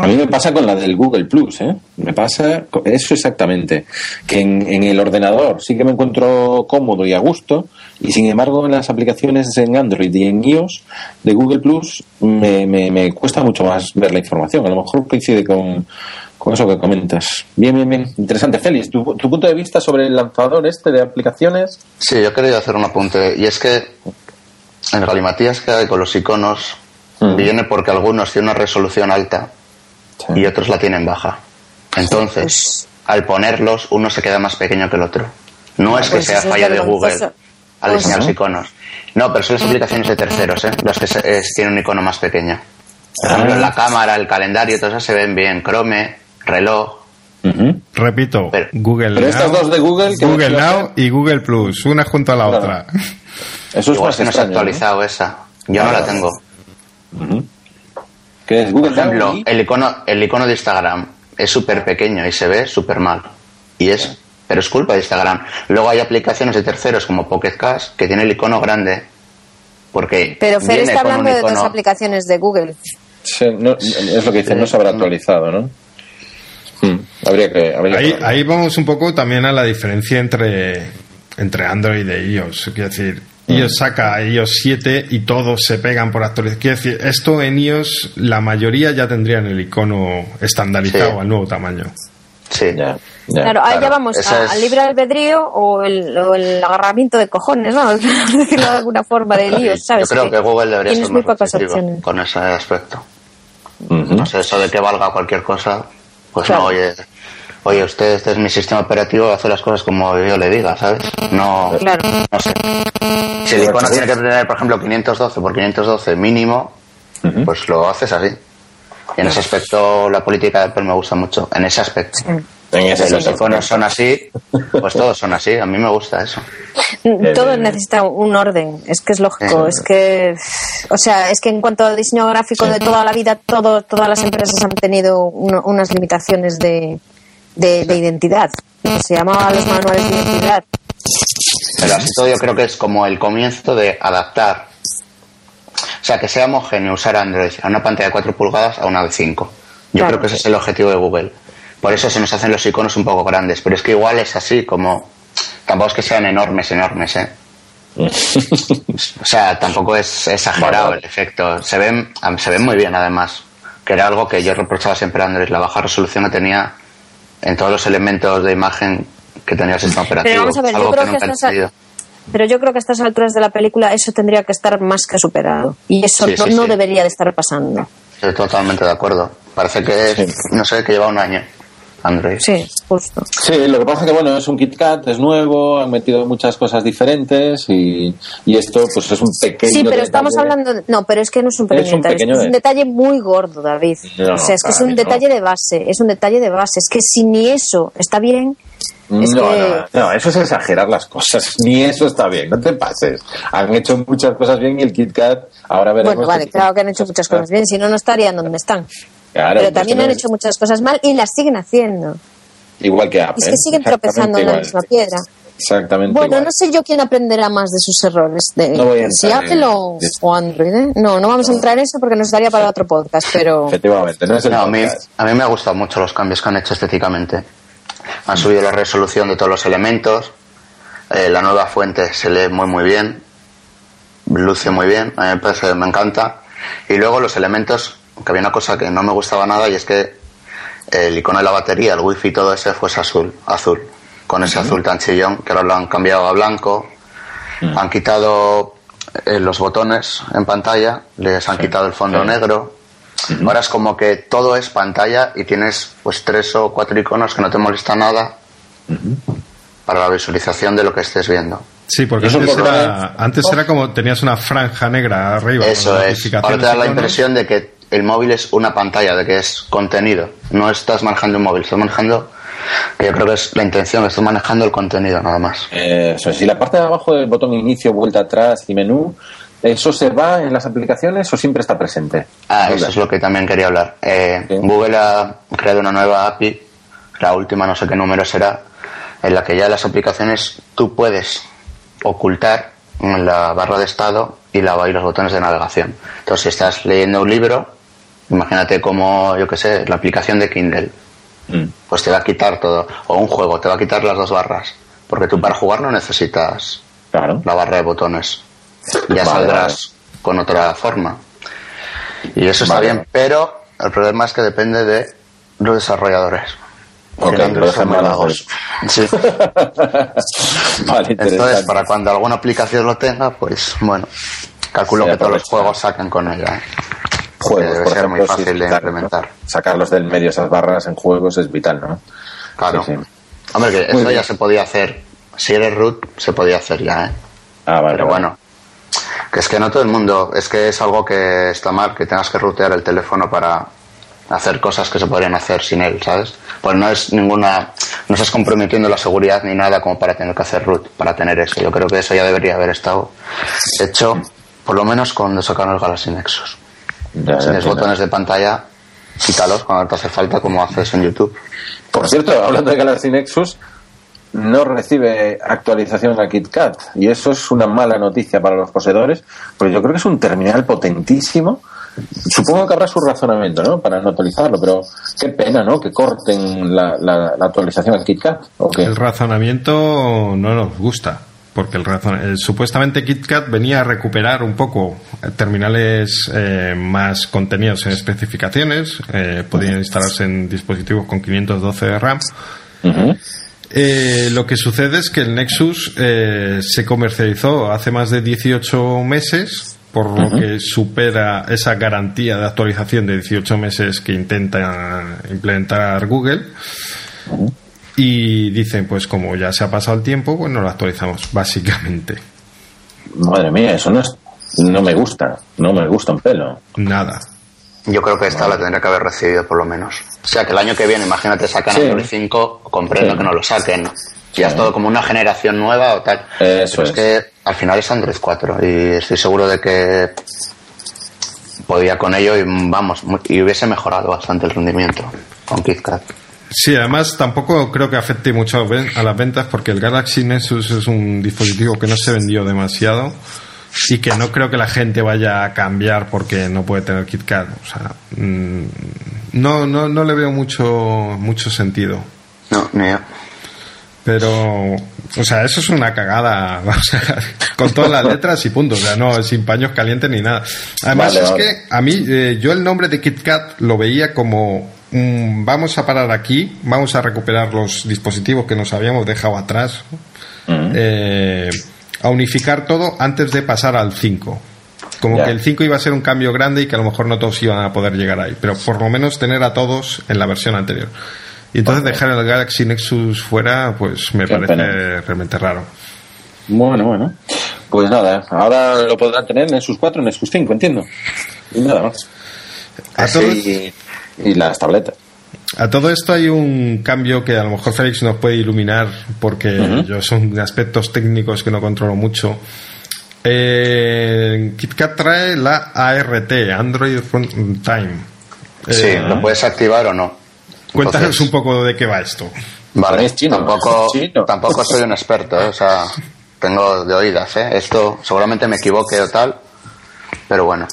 A mí me pasa con la del Google Plus, ¿eh? Me pasa eso exactamente. Que en, en el ordenador sí que me encuentro cómodo y a gusto, y sin embargo en las aplicaciones en Android y en iOS de Google Plus me, me, me cuesta mucho más ver la información. A lo mejor coincide con, con eso que comentas. Bien, bien, bien. Interesante. Félix, ¿tu, tu punto de vista sobre el lanzador este de aplicaciones? Sí, yo quería hacer un apunte. Y es que el galimatías que hay con los iconos Mm. viene porque algunos tienen una resolución alta Sí. y otros la tienen baja. Entonces, al ponerlos, uno se queda más pequeño que el otro. No es que Pues sea falla de Google al Pues diseñar no. los iconos. No, pero son las aplicaciones de terceros, ¿eh? las que se- es- tienen un icono más pequeño. Por ejemplo, Ah. la cámara, el calendario, todas esas se ven bien. Chrome, reloj. Repito, Pero- Google pero Now, estas dos de Google, Google Now y Google Plus, una junto a la Claro. otra. Eso es Igual más que no se ha actualizado esa. Yo Ah, no la tengo. Es Google Por ejemplo, el icono, el icono de Instagram es súper pequeño y se ve súper mal. Y es, pero es culpa de Instagram. Luego hay aplicaciones de terceros como Pocket Cash que tiene el icono grande. Porque Pero Fer viene está con un hablando de dos aplicaciones de Google. Sí, no- es lo que dicen, no se habrá actualizado, ¿no? Hmm, Habría que. Habría Ahí, que- ahí vamos un poco también a la diferencia entre, entre Android e iOS. Quiero decir, iOS saca iOS 7 y todos se pegan por actualizar. Quiero decir, esto en iOS la mayoría ya tendrían el icono estandarizado Sí. al nuevo tamaño. Sí. Ya, ya. Claro, ahí ya claro, vamos esa a- es- al libre albedrío o el, o el agarramiento de cojones, ¿no? [laughs] Decirlo de alguna forma de líos, ¿sabes? Yo creo que Google debería ser muy más pocas opciones. con ese aspecto. Ujú. No sé, eso de que valga cualquier cosa, pues Claro. no, oye, oye, usted, este es mi sistema operativo, hace las cosas como yo le diga, ¿sabes? No, Claro. no sé. Si el icono tiene que tener, por ejemplo, 512 por 512 mínimo, pues lo haces así. Y en ese aspecto la política de Apple me gusta mucho, en ese aspecto. En ese Si los iconos son así, pues todos son así, a mí me gusta eso. Todo necesita un orden, es que es lógico, Sí. es que, o sea, es que en cuanto al diseño gráfico de toda la vida, todo, todas las empresas han tenido uno- unas limitaciones de, de, de identidad. Se llamaban los manuales de identidad. Pero esto yo creo que es como el comienzo de adaptar. O sea, que sea homogéneo usar Android a una pantalla de 4 pulgadas a una de 5. Yo Claro. creo que ese es el objetivo de Google. Por eso se nos hacen los iconos un poco grandes. Pero es que igual es así, como. Tampoco es que sean enormes, enormes, ¿eh? [laughs] O sea, tampoco es exagerado Vale. el efecto. Se ven, se ven muy bien, además. Que era algo que yo reprochaba siempre a Android, la baja resolución que tenía en todos los elementos de imagen que tenía el sistema operativo. Pero vamos a ver, yo creo que entendido. Pero yo creo que a estas alturas de la película eso tendría que estar más que superado. Y eso Sí, no, sí, no sí. debería de estar pasando. Estoy totalmente de acuerdo. Parece que, Sí. no sé, que lleva un año Android. Sí, justo. Sí, lo que pasa es que bueno, es un KitKat, es nuevo, han metido muchas cosas diferentes y, y esto pues es un pequeño Sí, pero detalle. estamos hablando. de- no, pero es que no es un pequeño Es un detalle. pequeño es un detalle muy gordo, David. No, o sea, es que es un mí no. detalle de base. Es un detalle de base. Es que si ni eso está bien. Es no, que. no, no, eso es exagerar las cosas. [laughs] Ni eso está bien, no te pases. Han hecho muchas cosas bien y el KitKat ahora veremos. Bueno, vale, claro que han hecho muchas cosas bien, si no, no estarían donde están. Claro, Pero pues también han hecho muchas cosas mal y las siguen haciendo. Igual que Apple. Y es que siguen tropezando en la misma piedra. Exactamente. Bueno, igual. no sé yo quién aprenderá más de sus errores. De, No voy a si entrar Apple en- o, o Android. ¿eh? No, no vamos a entrar en eso porque nos daría para otro podcast, pero. Efectivamente, no es el No, a mí, podcast. a mí me han gustado mucho los cambios que han hecho estéticamente. Han subido la resolución de todos los elementos. eh, la nueva fuente se lee muy, muy bien. Luce muy bien. A mí me parece, me encanta. Y luego los elementos, que había una cosa que no me gustaba nada y es que el icono de la batería, el wifi y todo ese fuese azul, azul. Con ese azul tan chillón, que ahora lo han cambiado a blanco. Han quitado eh, los botones en pantalla, les han quitado el fondo Sí. negro. Ahora es como que todo es pantalla y tienes pues tres o cuatro iconos que no te molesta nada para la visualización de lo que estés viendo. Sí, porque Eso antes poco era, antes era como tenías una franja negra arriba. Eso es. Ahora te da la impresión de que el móvil es una pantalla, de que es contenido. No estás manejando un móvil, estás manejando, que yo creo que es la intención, estás manejando el contenido nada más. Eh, Eso es. Y la parte de abajo del botón inicio, vuelta atrás y menú, ¿eso se va en las aplicaciones o siempre está presente? Ah, eso es lo que también quería hablar. Eh, Sí. Google ha creado una nueva API, la última no sé qué número será, en la que ya las aplicaciones tú puedes ocultar la barra de estado y, la, y los botones de navegación. Entonces, si estás leyendo un libro, imagínate como, yo qué sé, la aplicación de Kindle, Mm. pues te va a quitar todo. O un juego, te va a quitar las dos barras. Porque tú para jugar no necesitas Claro. la barra de botones. Ya Vale, saldrás con otra forma. Y eso está bien, pero el problema es que depende de los desarrolladores. Ok, lo. Sí. [laughs] vale, Entonces, para cuando alguna aplicación lo tenga, pues bueno, calculo Sí, que todos los juegos saquen con ella. ¿eh? Juegos, debe por ser muy ejemplo, fácil de implementar. ¿no? Sacarlos del medio esas barras en juegos es vital, ¿no? Claro. Sí, sí. Hombre, que eso ya se podía hacer. Si eres root, se podía hacer ya, ¿eh? Ah, vale. Pero bueno, que es que no todo el mundo, es que es algo que está mal, que tengas que rutear el teléfono para hacer cosas que se podrían hacer sin él, ¿sabes? Pues no es ninguna, no estás comprometiendo la seguridad ni nada como para tener que hacer root, para tener eso. Yo creo que eso ya debería haber estado hecho, por lo menos cuando sacaron el Galaxy Nexus. Ya, Si ya tienes botones de pantalla, quítalos cuando te hace falta, como haces en YouTube. Por cierto, hablando de Galaxy Nexus, no recibe actualización a KitKat. Y eso es una mala noticia para los poseedores, porque yo creo que es un terminal potentísimo. Supongo que habrá su razonamiento, ¿no? Para no actualizarlo, pero qué pena, ¿no? Que corten la, la- la actualización a KitKat. ¿o qué? El razonamiento no nos gusta, porque el razon- eh, supuestamente KitKat venía a recuperar un poco eh, terminales eh, más contenidos en especificaciones, eh, podían instalarse en dispositivos con 512 de RAM. Eh, lo que sucede es que el Nexus eh, se comercializó hace más de 18 meses, por lo que supera esa garantía de actualización de 18 meses que intenta implementar Google. Y dicen, pues como ya se ha pasado el tiempo, pues no lo actualizamos, básicamente. Madre mía, eso no es, no me gusta, no me gusta un pelo. Nada. Yo creo que esta la tendría que haber recibido por lo menos. O sea, que el año que viene, imagínate, sacan Sí. Android 5, comprendo Sí. que no lo saquen. Ya es todo como una generación nueva o tal. Eso Pero es es. que al final es Android 4 y estoy seguro de que podía con ello y vamos, mu- y hubiese mejorado bastante el rendimiento con KitKat. Sí, además tampoco creo que afecte mucho a las ventas porque el Galaxy Nexus es un dispositivo que no se vendió demasiado y que no creo que la gente vaya a cambiar porque no puede tener KitKat. O sea, mm, no, no, no le veo mucho, mucho sentido. No, ni yo. Pero, o sea, eso es una cagada, [laughs] o sea, con todas las letras y punto, o sea, no, sin paños calientes ni nada. Además, Vale, es vale. que a mí, eh, yo el nombre de KitKat lo veía como, mm, vamos a parar aquí, vamos a recuperar los dispositivos que nos habíamos dejado atrás, Ujú. eh, a unificar todo antes de pasar al 5. Como que el 5 iba a ser un cambio grande y que a lo mejor no todos iban a poder llegar ahí, pero por lo menos tener a todos en la versión anterior. Y entonces dejar el Galaxy Nexus fuera, pues me Qué parece pena. realmente raro. Bueno, bueno. Pues nada, ahora lo podrán tener en Nexus 4, en Nexus 5, entiendo. Y nada más. Así, y, las tabletas. a todo esto hay un cambio que a lo mejor Félix nos puede iluminar porque Ujú. yo son aspectos técnicos que no controlo mucho. Eh, KitKat trae la ART, Android Runtime. Sí, Eh, lo puedes activar o no. Cuéntanos Entonces, un poco de qué va esto. Vale, Es chino, tampoco, es chino. tampoco soy un experto, ¿eh? o sea, tengo de oídas, ¿eh? Esto seguramente me equivoque o tal, pero bueno.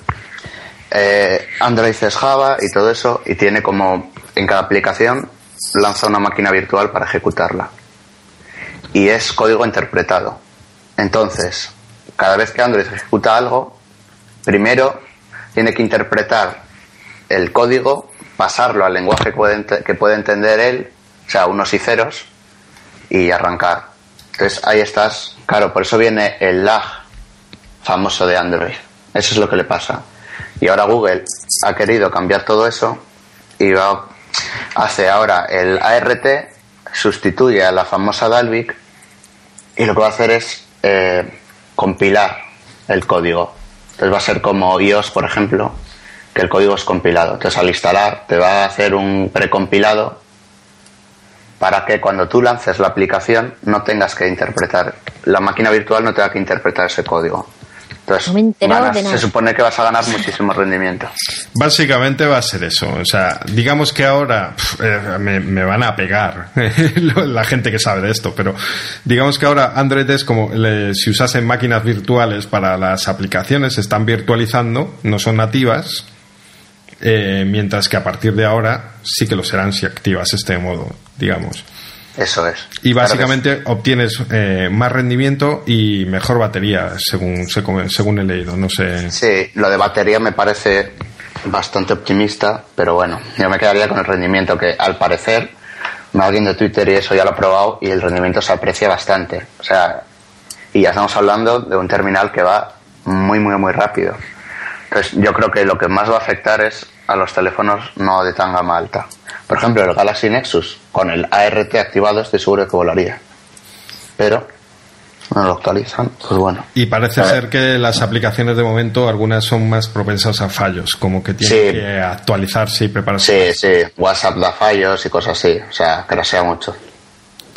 Eh, Android es Java y todo eso, y tiene como en cada aplicación lanza una máquina virtual para ejecutarla. Y es código interpretado. Entonces, cada vez que Android ejecuta algo, primero tiene que interpretar el código, pasarlo al lenguaje que puede, entender él, o sea, unos y ceros, y arrancar. Entonces ahí estás, claro, por eso viene el lag famoso de Android. Eso es lo que le pasa. Y ahora Google ha querido cambiar todo eso y va, hace ahora el ART, sustituye a la famosa Dalvik y lo que va a hacer es eh, compilar el código. Entonces va a ser como iOS, por ejemplo, que el código es compilado. Entonces al instalar te va a hacer un precompilado para que cuando tú lances la aplicación no tengas que interpretar, la máquina virtual no tenga que interpretar ese código. Entonces No me he enterado ganas- de nada. se supone que vas a ganar muchísimo rendimiento. [laughs] Básicamente va a ser eso. O sea, digamos que ahora eh, me, me van a pegar [laughs] la gente que sabe de esto, pero digamos que ahora Android es como le- si usasen máquinas virtuales para las aplicaciones, se están virtualizando, no son nativas, eh, mientras que a partir de ahora sí que lo serán si activas este modo, digamos. Eso es. Y Claro básicamente obtienes eh, más rendimiento y mejor batería, según, según según he leído. No sé. Sí, lo de batería me parece bastante optimista, pero bueno, yo me quedaría con el rendimiento que al parecer alguien de Twitter y eso ya lo ha probado y el rendimiento se aprecia bastante. O sea, y ya estamos hablando de un terminal que va muy, muy, muy rápido. Entonces, yo creo que lo que más va a afectar es a los teléfonos no de tan gama alta. Por ejemplo, el Galaxy Nexus, con el ART activado, estoy seguro que volaría. Pero no lo actualizan, pues bueno. Y parece ser que las aplicaciones de momento, algunas son más propensas a fallos, como que tienen que actualizarse y prepararse. Sí, sí, WhatsApp da fallos y cosas así, o sea, crasea mucho.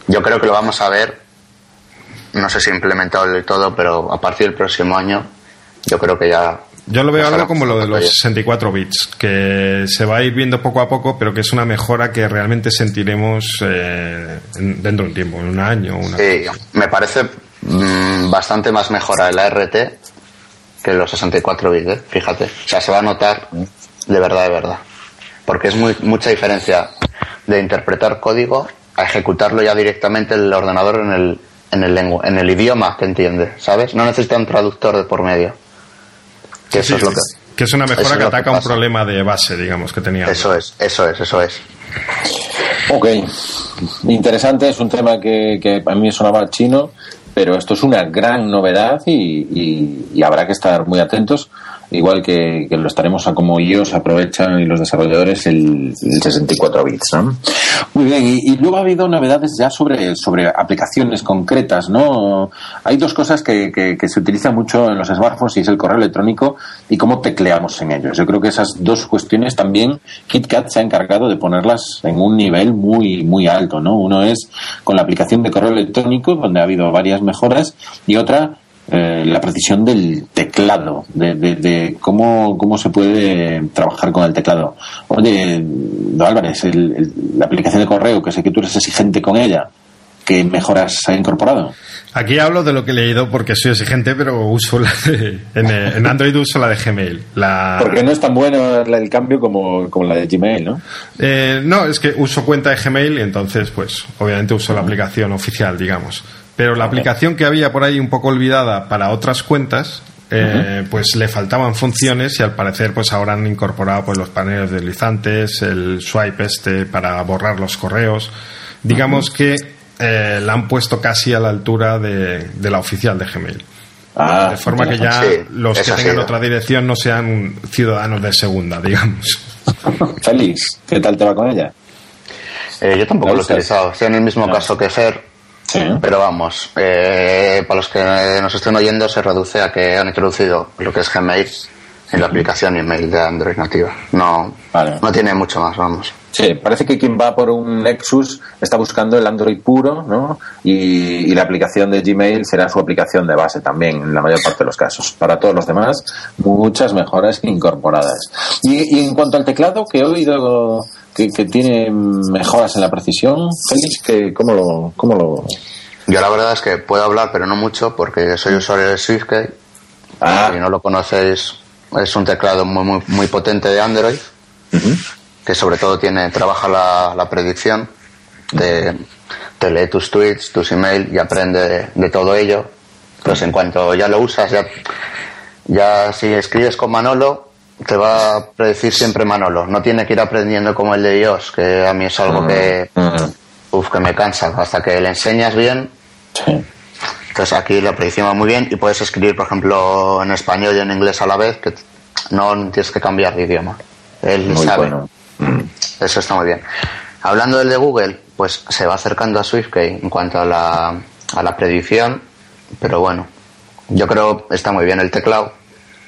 Yo creo que lo vamos a ver, no sé si implementado del todo, pero a partir del próximo año, yo creo que ya yo lo veo algo como lo de los 64 bits, que se va a ir viendo poco a poco, pero que es una mejora que realmente sentiremos eh, dentro de un tiempo, en un año. Una... Sí, me parece mm, bastante más mejora el ART que los 64 bits, ¿eh? fíjate. O sea, se va a notar de verdad, de verdad. Porque es muy, mucha diferencia de interpretar código a ejecutarlo ya directamente el ordenador en el, en el, en el idioma que entiende, ¿sabes? No necesita un traductor de por medio. Que eso es lo que, es una mejora que ataca un problema de base, digamos, que tenía. Eso es, eso es, eso es. Ok, interesante, es un tema que, que a mí sonaba chino, pero esto es una gran novedad y, y habrá que estar muy atentos igual que, lo estaremos a como ellos aprovechan y los desarrolladores el, 64 bits. ¿no? Muy bien, y, luego ha habido novedades ya sobre, sobre aplicaciones concretas. ¿no? Hay dos cosas que, que, se utilizan mucho en los smartphones y es el correo electrónico y cómo tecleamos en ellos. Yo creo que esas dos cuestiones también KitKat se ha encargado de ponerlas en un nivel muy, muy alto. ¿no? Uno es con la aplicación de correo electrónico, donde ha habido varias mejoras, y otra eh, la precisión del teclado, de, de, cómo, cómo se puede trabajar con el teclado. Oye, Álvarez, la aplicación de correo, que sé que tú eres exigente con ella, ¿qué mejoras ha incorporado? Aquí hablo de lo que he leído porque soy exigente, pero uso la de, en, Android uso la de Gmail. La... Porque no es tan bueno el cambio como, como la de Gmail, ¿no? Eh, no, es que uso cuenta de Gmail y entonces, pues, obviamente uso la aplicación oficial, digamos. Pero la aplicación que había por ahí un poco olvidada para otras cuentas, eh, pues le faltaban funciones y al parecer pues ahora han incorporado pues los paneles deslizantes, el swipe este para borrar los correos. Digamos que eh, la han puesto casi a la altura de, la oficial de Gmail. Ah, de forma que ya los que tengan otra dirección no sean ciudadanos de segunda, digamos. Félix, ¿qué tal te va con ella? Eh, yo tampoco lo he utilizado. Estoy en el mismo caso que Fer pero vamos, eh, para los que nos estén oyendo, se reduce a que han introducido lo que es Gmail en la aplicación email de Android nativa. No, no tiene mucho más, vamos. Sí, parece que quien va por un Nexus está buscando el Android puro, ¿no? Y, la aplicación de Gmail será su aplicación de base también, en la mayor parte de los casos. Para todos los demás, muchas mejoras incorporadas. Y, y en cuanto al teclado, que he oído que, tiene mejoras en la precisión, Félix, que, ¿cómo, lo, ¿cómo lo...? Yo la verdad es que puedo hablar, pero no mucho, porque soy usuario de SwiftKey. Ah. Si no lo conocéis, es un teclado muy, muy, muy potente de Android, que sobre todo tiene trabaja la, la predicción, de, te lee tus tweets, tus emails y aprende de, todo ello. Pues en cuanto ya lo usas, ya, ya si escribes con Manolo, te va a predecir siempre Manolo. No tiene que ir aprendiendo como el de Dios, que a mí es algo que, uf, que me cansa. Hasta que le enseñas bien. Entonces aquí lo predicimos muy bien y puedes escribir, por ejemplo, en español y en inglés a la vez, que no tienes que cambiar de idioma. Él sabe. Mm. Eso está muy bien. Hablando del de Google, pues se va acercando a SwiftKey en cuanto a la, a la predicción, pero bueno, yo creo está muy bien el teclado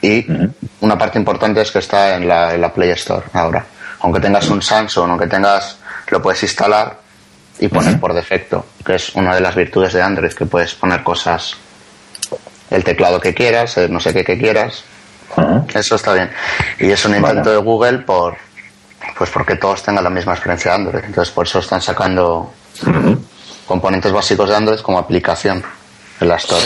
y una parte importante es que está en la, en la, Play Store ahora. Aunque tengas un Samsung, aunque tengas, lo puedes instalar y poner por defecto, que es una de las virtudes de Android, que puedes poner cosas, el teclado que quieras, no sé qué que quieras. Eso está bien. Y es un invento de Google por, pues porque todos tengan la misma experiencia de Android. Entonces por eso están sacando componentes básicos de Android como aplicación en la Store.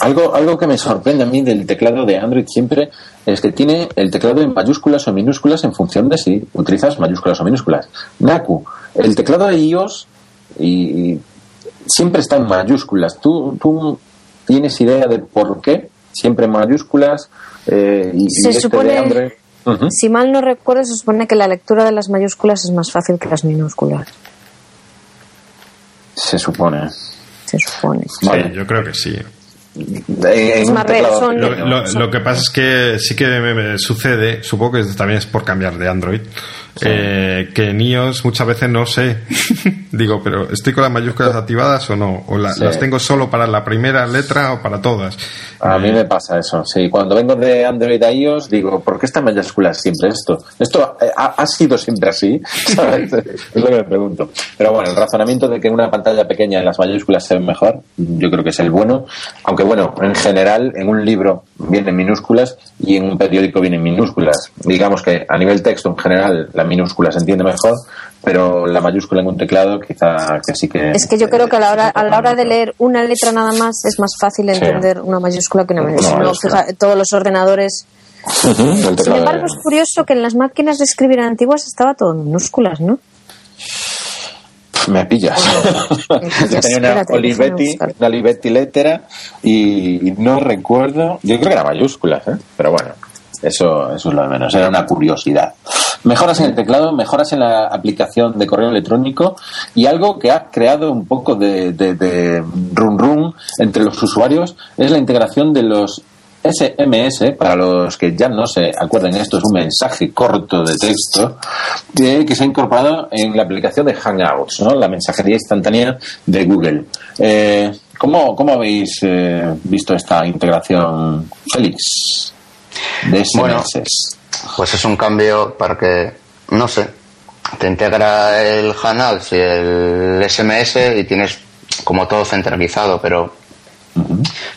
Algo, algo que me sorprende a mí del teclado de Android siempre es que tiene el teclado en mayúsculas o minúsculas en función de si utilizas mayúsculas o minúsculas. Naku, el teclado de iOS y, siempre está en mayúsculas. ¿Tú, ¿Tú tienes idea de por qué? Siempre en mayúsculas eh, y, se este supone... de Android Ujú. Si mal no recuerdo, se supone que la lectura de las mayúsculas es más fácil que las minúsculas. Se supone. Se supone. Vale. Sí, yo creo que sí. Es más son- lo que pasa es que sí que me, me sucede, supongo que también es por cambiar de Android, eh, que en iOS muchas veces no sé. [laughs] Digo, pero ¿estoy con las mayúsculas activadas o no? ¿O la- Sí. las tengo solo para la primera letra o para todas? A mí me pasa eso, sí. Cuando vengo de Android a iOS, digo, ¿por qué está en mayúsculas siempre esto? ¿Esto eh, ha, ha sido siempre así? [laughs] ¿Sabes? es lo que me pregunto. Pero bueno, el razonamiento de que en una pantalla pequeña las mayúsculas se ven mejor, yo creo que es el bueno. Aunque bueno, en general, en un libro vienen minúsculas y en un periódico vienen minúsculas. Digamos que a nivel texto, en general, la minúscula se entiende mejor, pero la mayúscula en un teclado quizá que sí que... Es que yo creo que a la hora, a la hora de leer una letra nada más es más fácil entender una mayúscula que una. Si no, mayúscula. fija, todos los ordenadores. Sin embargo, de- es curioso que en las máquinas de escribir antiguas estaba todo en minúsculas, ¿no? Me pillas. Yo tenía una espérate, Olivetti, una Olivetti lettera y, y no recuerdo, yo creo que era mayúsculas, ¿eh? pero bueno, eso, eso es lo de menos, era una curiosidad. Mejoras en el teclado, mejoras en la aplicación de correo electrónico y algo que ha creado un poco de, de, de run run entre los usuarios es la integración de los SMS, para los que ya no se acuerden, esto es un mensaje corto de texto eh, que se ha incorporado en la aplicación de Hangouts, ¿no? la mensajería instantánea de Google. Eh, ¿cómo, ¿Cómo habéis eh, visto esta integración, Félix? De SMS. Bueno. Pues es un cambio para que, no sé, te integra el Hangouts y el SMS y tienes como todo centralizado, pero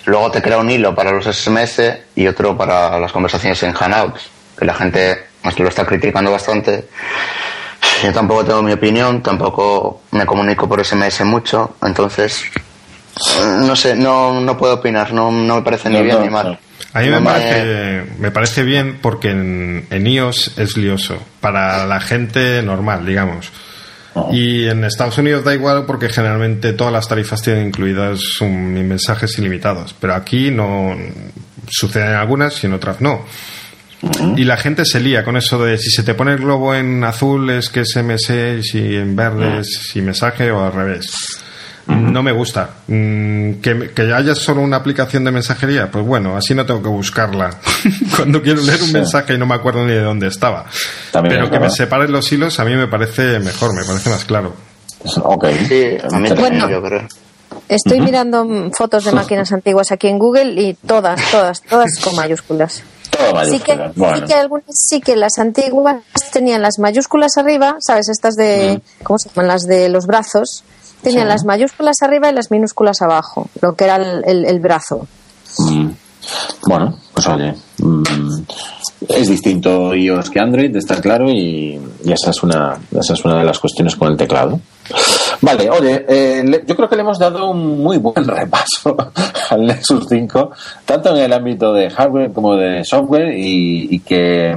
luego te crea un hilo para los SMS y otro para las conversaciones en Hangouts, que la gente pues, lo está criticando bastante. Yo tampoco tengo mi opinión, tampoco me comunico por SMS mucho, entonces no sé, no, no puedo opinar, no, no me parece ni No, bien no, ni mal. A mí me- parece, me parece bien porque en, en iOS es lioso, para la gente normal, digamos. Y en Estados Unidos da igual porque generalmente todas las tarifas tienen incluidas un- mensajes ilimitados, pero aquí no suceden algunas y en otras no. Y la gente se lía con eso de si se te pone el globo en azul es que es MS y si en verde es si mensaje o al revés. No me gusta. Mm, ¿Que, que haya solo una aplicación de mensajería, pues bueno, así no tengo que buscarla. [laughs] Cuando quiero leer un mensaje y no me acuerdo ni de dónde estaba. También Pero es que me separen los hilos a mí me parece mejor, me parece más claro. Ok. Sí, a mí también, Bueno. yo creo. Estoy mirando mm, fotos de máquinas antiguas aquí en Google y todas, todas, todas con mayúsculas. Sí que. Bueno. sí que algunas sí que las antiguas tenían las mayúsculas arriba, ¿sabes? Estas de, ¿cómo se llaman? Las de los brazos. Tenían Sí. las mayúsculas arriba y las minúsculas abajo, lo que era el, el- el brazo. Mm. Bueno, pues oye, mm, es distinto iOS que Android, está claro, y, y esa, es una, esa es una de las cuestiones con el teclado. Vale, oye, eh, le- yo creo que le hemos dado un muy buen repaso [laughs] al Nexus 5, tanto en el ámbito de hardware como de software, y, y que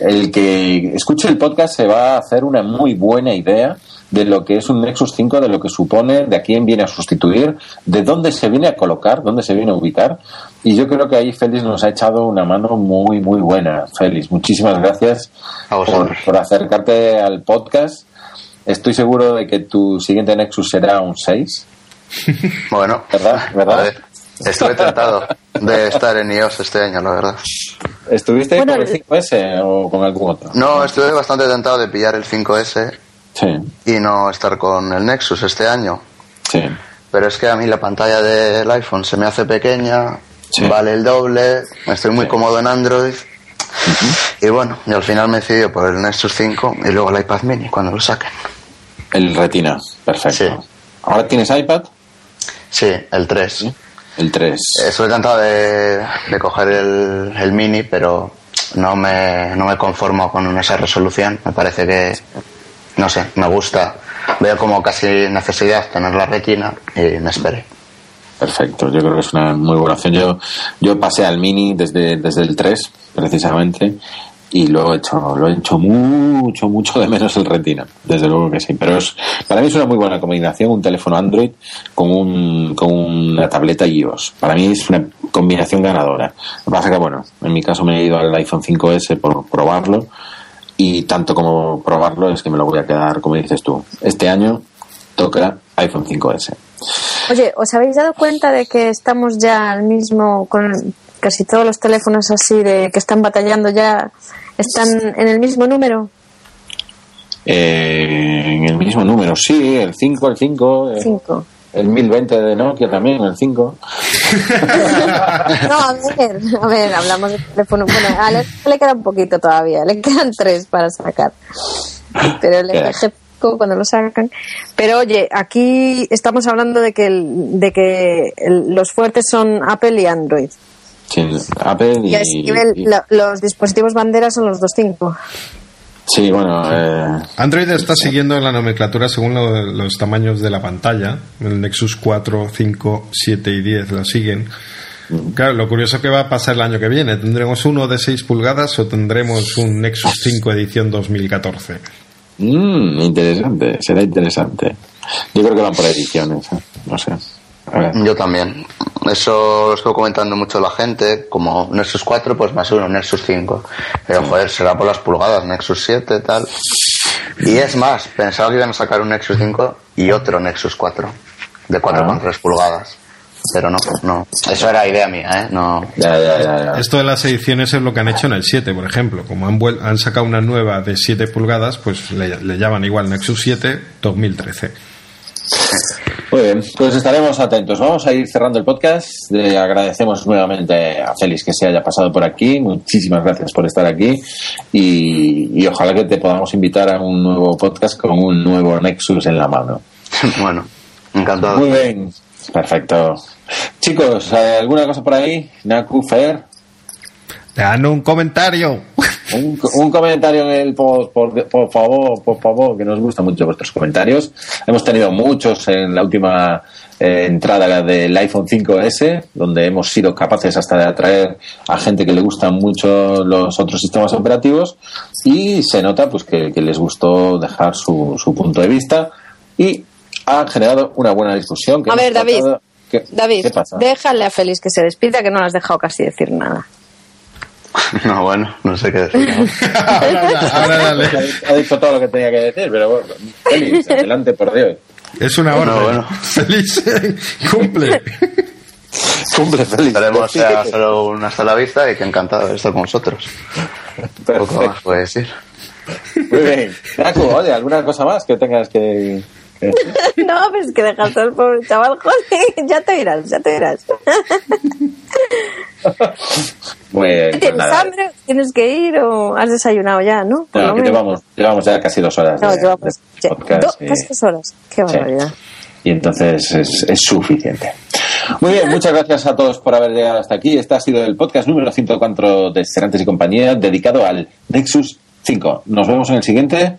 el que escuche el podcast se va a hacer una muy buena idea de lo que es un Nexus 5, de lo que supone, de a quién viene a sustituir, de dónde se viene a colocar, dónde se viene a ubicar. Y yo creo que ahí Félix nos ha echado una mano muy, muy buena. Félix, muchísimas gracias A por, por acercarte al podcast. Estoy seguro de que tu siguiente Nexus será un 6. [laughs] Bueno, ¿Verdad? ¿Verdad? a ver, estuve tentado de estar en iOS este año, la verdad. ¿Estuviste Bueno, con el el- 5S o con algún otro? No, estuve bastante tentado de pillar el 5S Sí, y no estar con el Nexus este año. sí. Pero es que a mí la pantalla del iPhone se me hace pequeña, Sí. vale el doble, estoy muy cómodo en Android. Y bueno, y al final me decidí por el Nexus 5 y luego el iPad mini cuando lo saquen. El Retina, perfecto. ¿Ahora tienes iPad? Sí, el 3. El 3. Estoy encantado de, de coger el, el mini, pero no me, no me conformo con esa resolución. Me parece que, no sé, me gusta. Veo como casi necesidad tener la retina y me esperé. Perfecto, yo creo que es una muy buena opción. Yo, yo pasé al Mini desde, desde el 3, precisamente, y lo he hecho, lo he hecho mucho, mucho de menos el Retina, desde luego que sí. Pero es, para mí es una muy buena combinación un teléfono Android con, un, con una tableta iOS. Para mí es una combinación ganadora. Lo que pasa que, bueno, en mi caso me he ido al iPhone 5S por probarlo y tanto como probarlo es que me lo voy a quedar, como dices tú, este año toca iPhone 5S. Oye, ¿os habéis dado cuenta de que estamos ya al mismo con casi todos los teléfonos así de que están batallando ya están en el mismo número? Eh, en el mismo número, sí, el 5, el 5. eh, 5. El 1020 de Nokia también, el 5. [laughs] No, a ver, a ver, hablamos de teléfono. Bueno, a Alex le queda un poquito todavía, le quedan tres para sacar. Pero el. LG cuando lo sacan. Pero oye, aquí estamos hablando de que, el- de que el- los fuertes son Apple y Android. Sí, Apple y. Y a ese nivel, y- lo- los dispositivos bandera son los 2.5. sí, bueno, eh, Android está siguiendo la nomenclatura según lo- los tamaños de la pantalla. El Nexus 4, 5, 7 y 10 la siguen. Claro, lo curioso que va a pasar el año que viene. ¿Tendremos uno de 6 pulgadas o tendremos un Nexus 5 edición 2014? mm, interesante, será interesante. Yo creo que van por ediciones, eh, no sé. Yo también. Eso lo estoy comentando mucho la gente. Como Nexus 4, pues más uno, Nexus 5. Pero joder, será por las pulgadas, Nexus 7, tal. Y es más, pensaba que iban a sacar un Nexus 5 y otro Nexus 4. De 4,3 pulgadas. Pero no, no. Eso era idea mía, ¿eh? No. Ya, ya, ya, ya. Esto de las ediciones es lo que han hecho en el 7, por ejemplo. Como han, vuel- han sacado una nueva de 7 pulgadas, pues le, le llaman igual Nexus 7 2013. Muy bien, pues estaremos atentos. Vamos a ir cerrando el podcast. Le agradecemos nuevamente a Félix que se haya pasado por aquí. Muchísimas gracias por estar aquí. Y, y ojalá que te podamos invitar a un nuevo podcast con un nuevo Nexus en la mano. [laughs] bueno, encantado. Muy bien, perfecto. Chicos, ¿hay ¿alguna cosa por ahí? Naku, Fer, Dan un comentario. Un, un comentario en el post, por, por favor, por favor, que nos gustan mucho vuestros comentarios. Hemos tenido muchos en la última eh, entrada del iPhone 5S, donde hemos sido capaces hasta de atraer a gente que le gustan mucho los otros sistemas operativos y se nota pues que, que les gustó dejar su, su punto de vista y ha generado una buena discusión. que A ver, David, tratado- ¿Qué, David, ¿qué pasa? déjale a Félix que se despida, que no le has dejado casi decir nada. [laughs] No, bueno, no sé qué decir. [laughs] ahora, ahora dale. Ha dicho todo lo que tenía que decir, pero bueno, Félix, adelante por Dios. Es una orden. No, bueno. [laughs] Feliz cumple. Cumple, Félix. Esperemos sea solo una sola vista y que encantado de estar con vosotros. Poco más puedo decir. Muy bien. Naku, oye, ¿alguna cosa más que tengas que...? [laughs] No, pues que dejaste al pobre chaval, joder, [laughs] ya te irás, ya te irás. [laughs] Pues ¿Tienes nada. hambre? ¿Tienes que ir o has desayunado ya, no? Por No, que llevamos, llevamos ya casi dos horas No, de, llevamos de ya- podcast do- y, casi dos horas. Qué barbaridad. y entonces es, es suficiente. Muy bien, muchas gracias a todos por haber llegado hasta aquí. Este ha sido el podcast número 104 de Cerantes y compañía dedicado al Nexus 5. Nos vemos en el siguiente.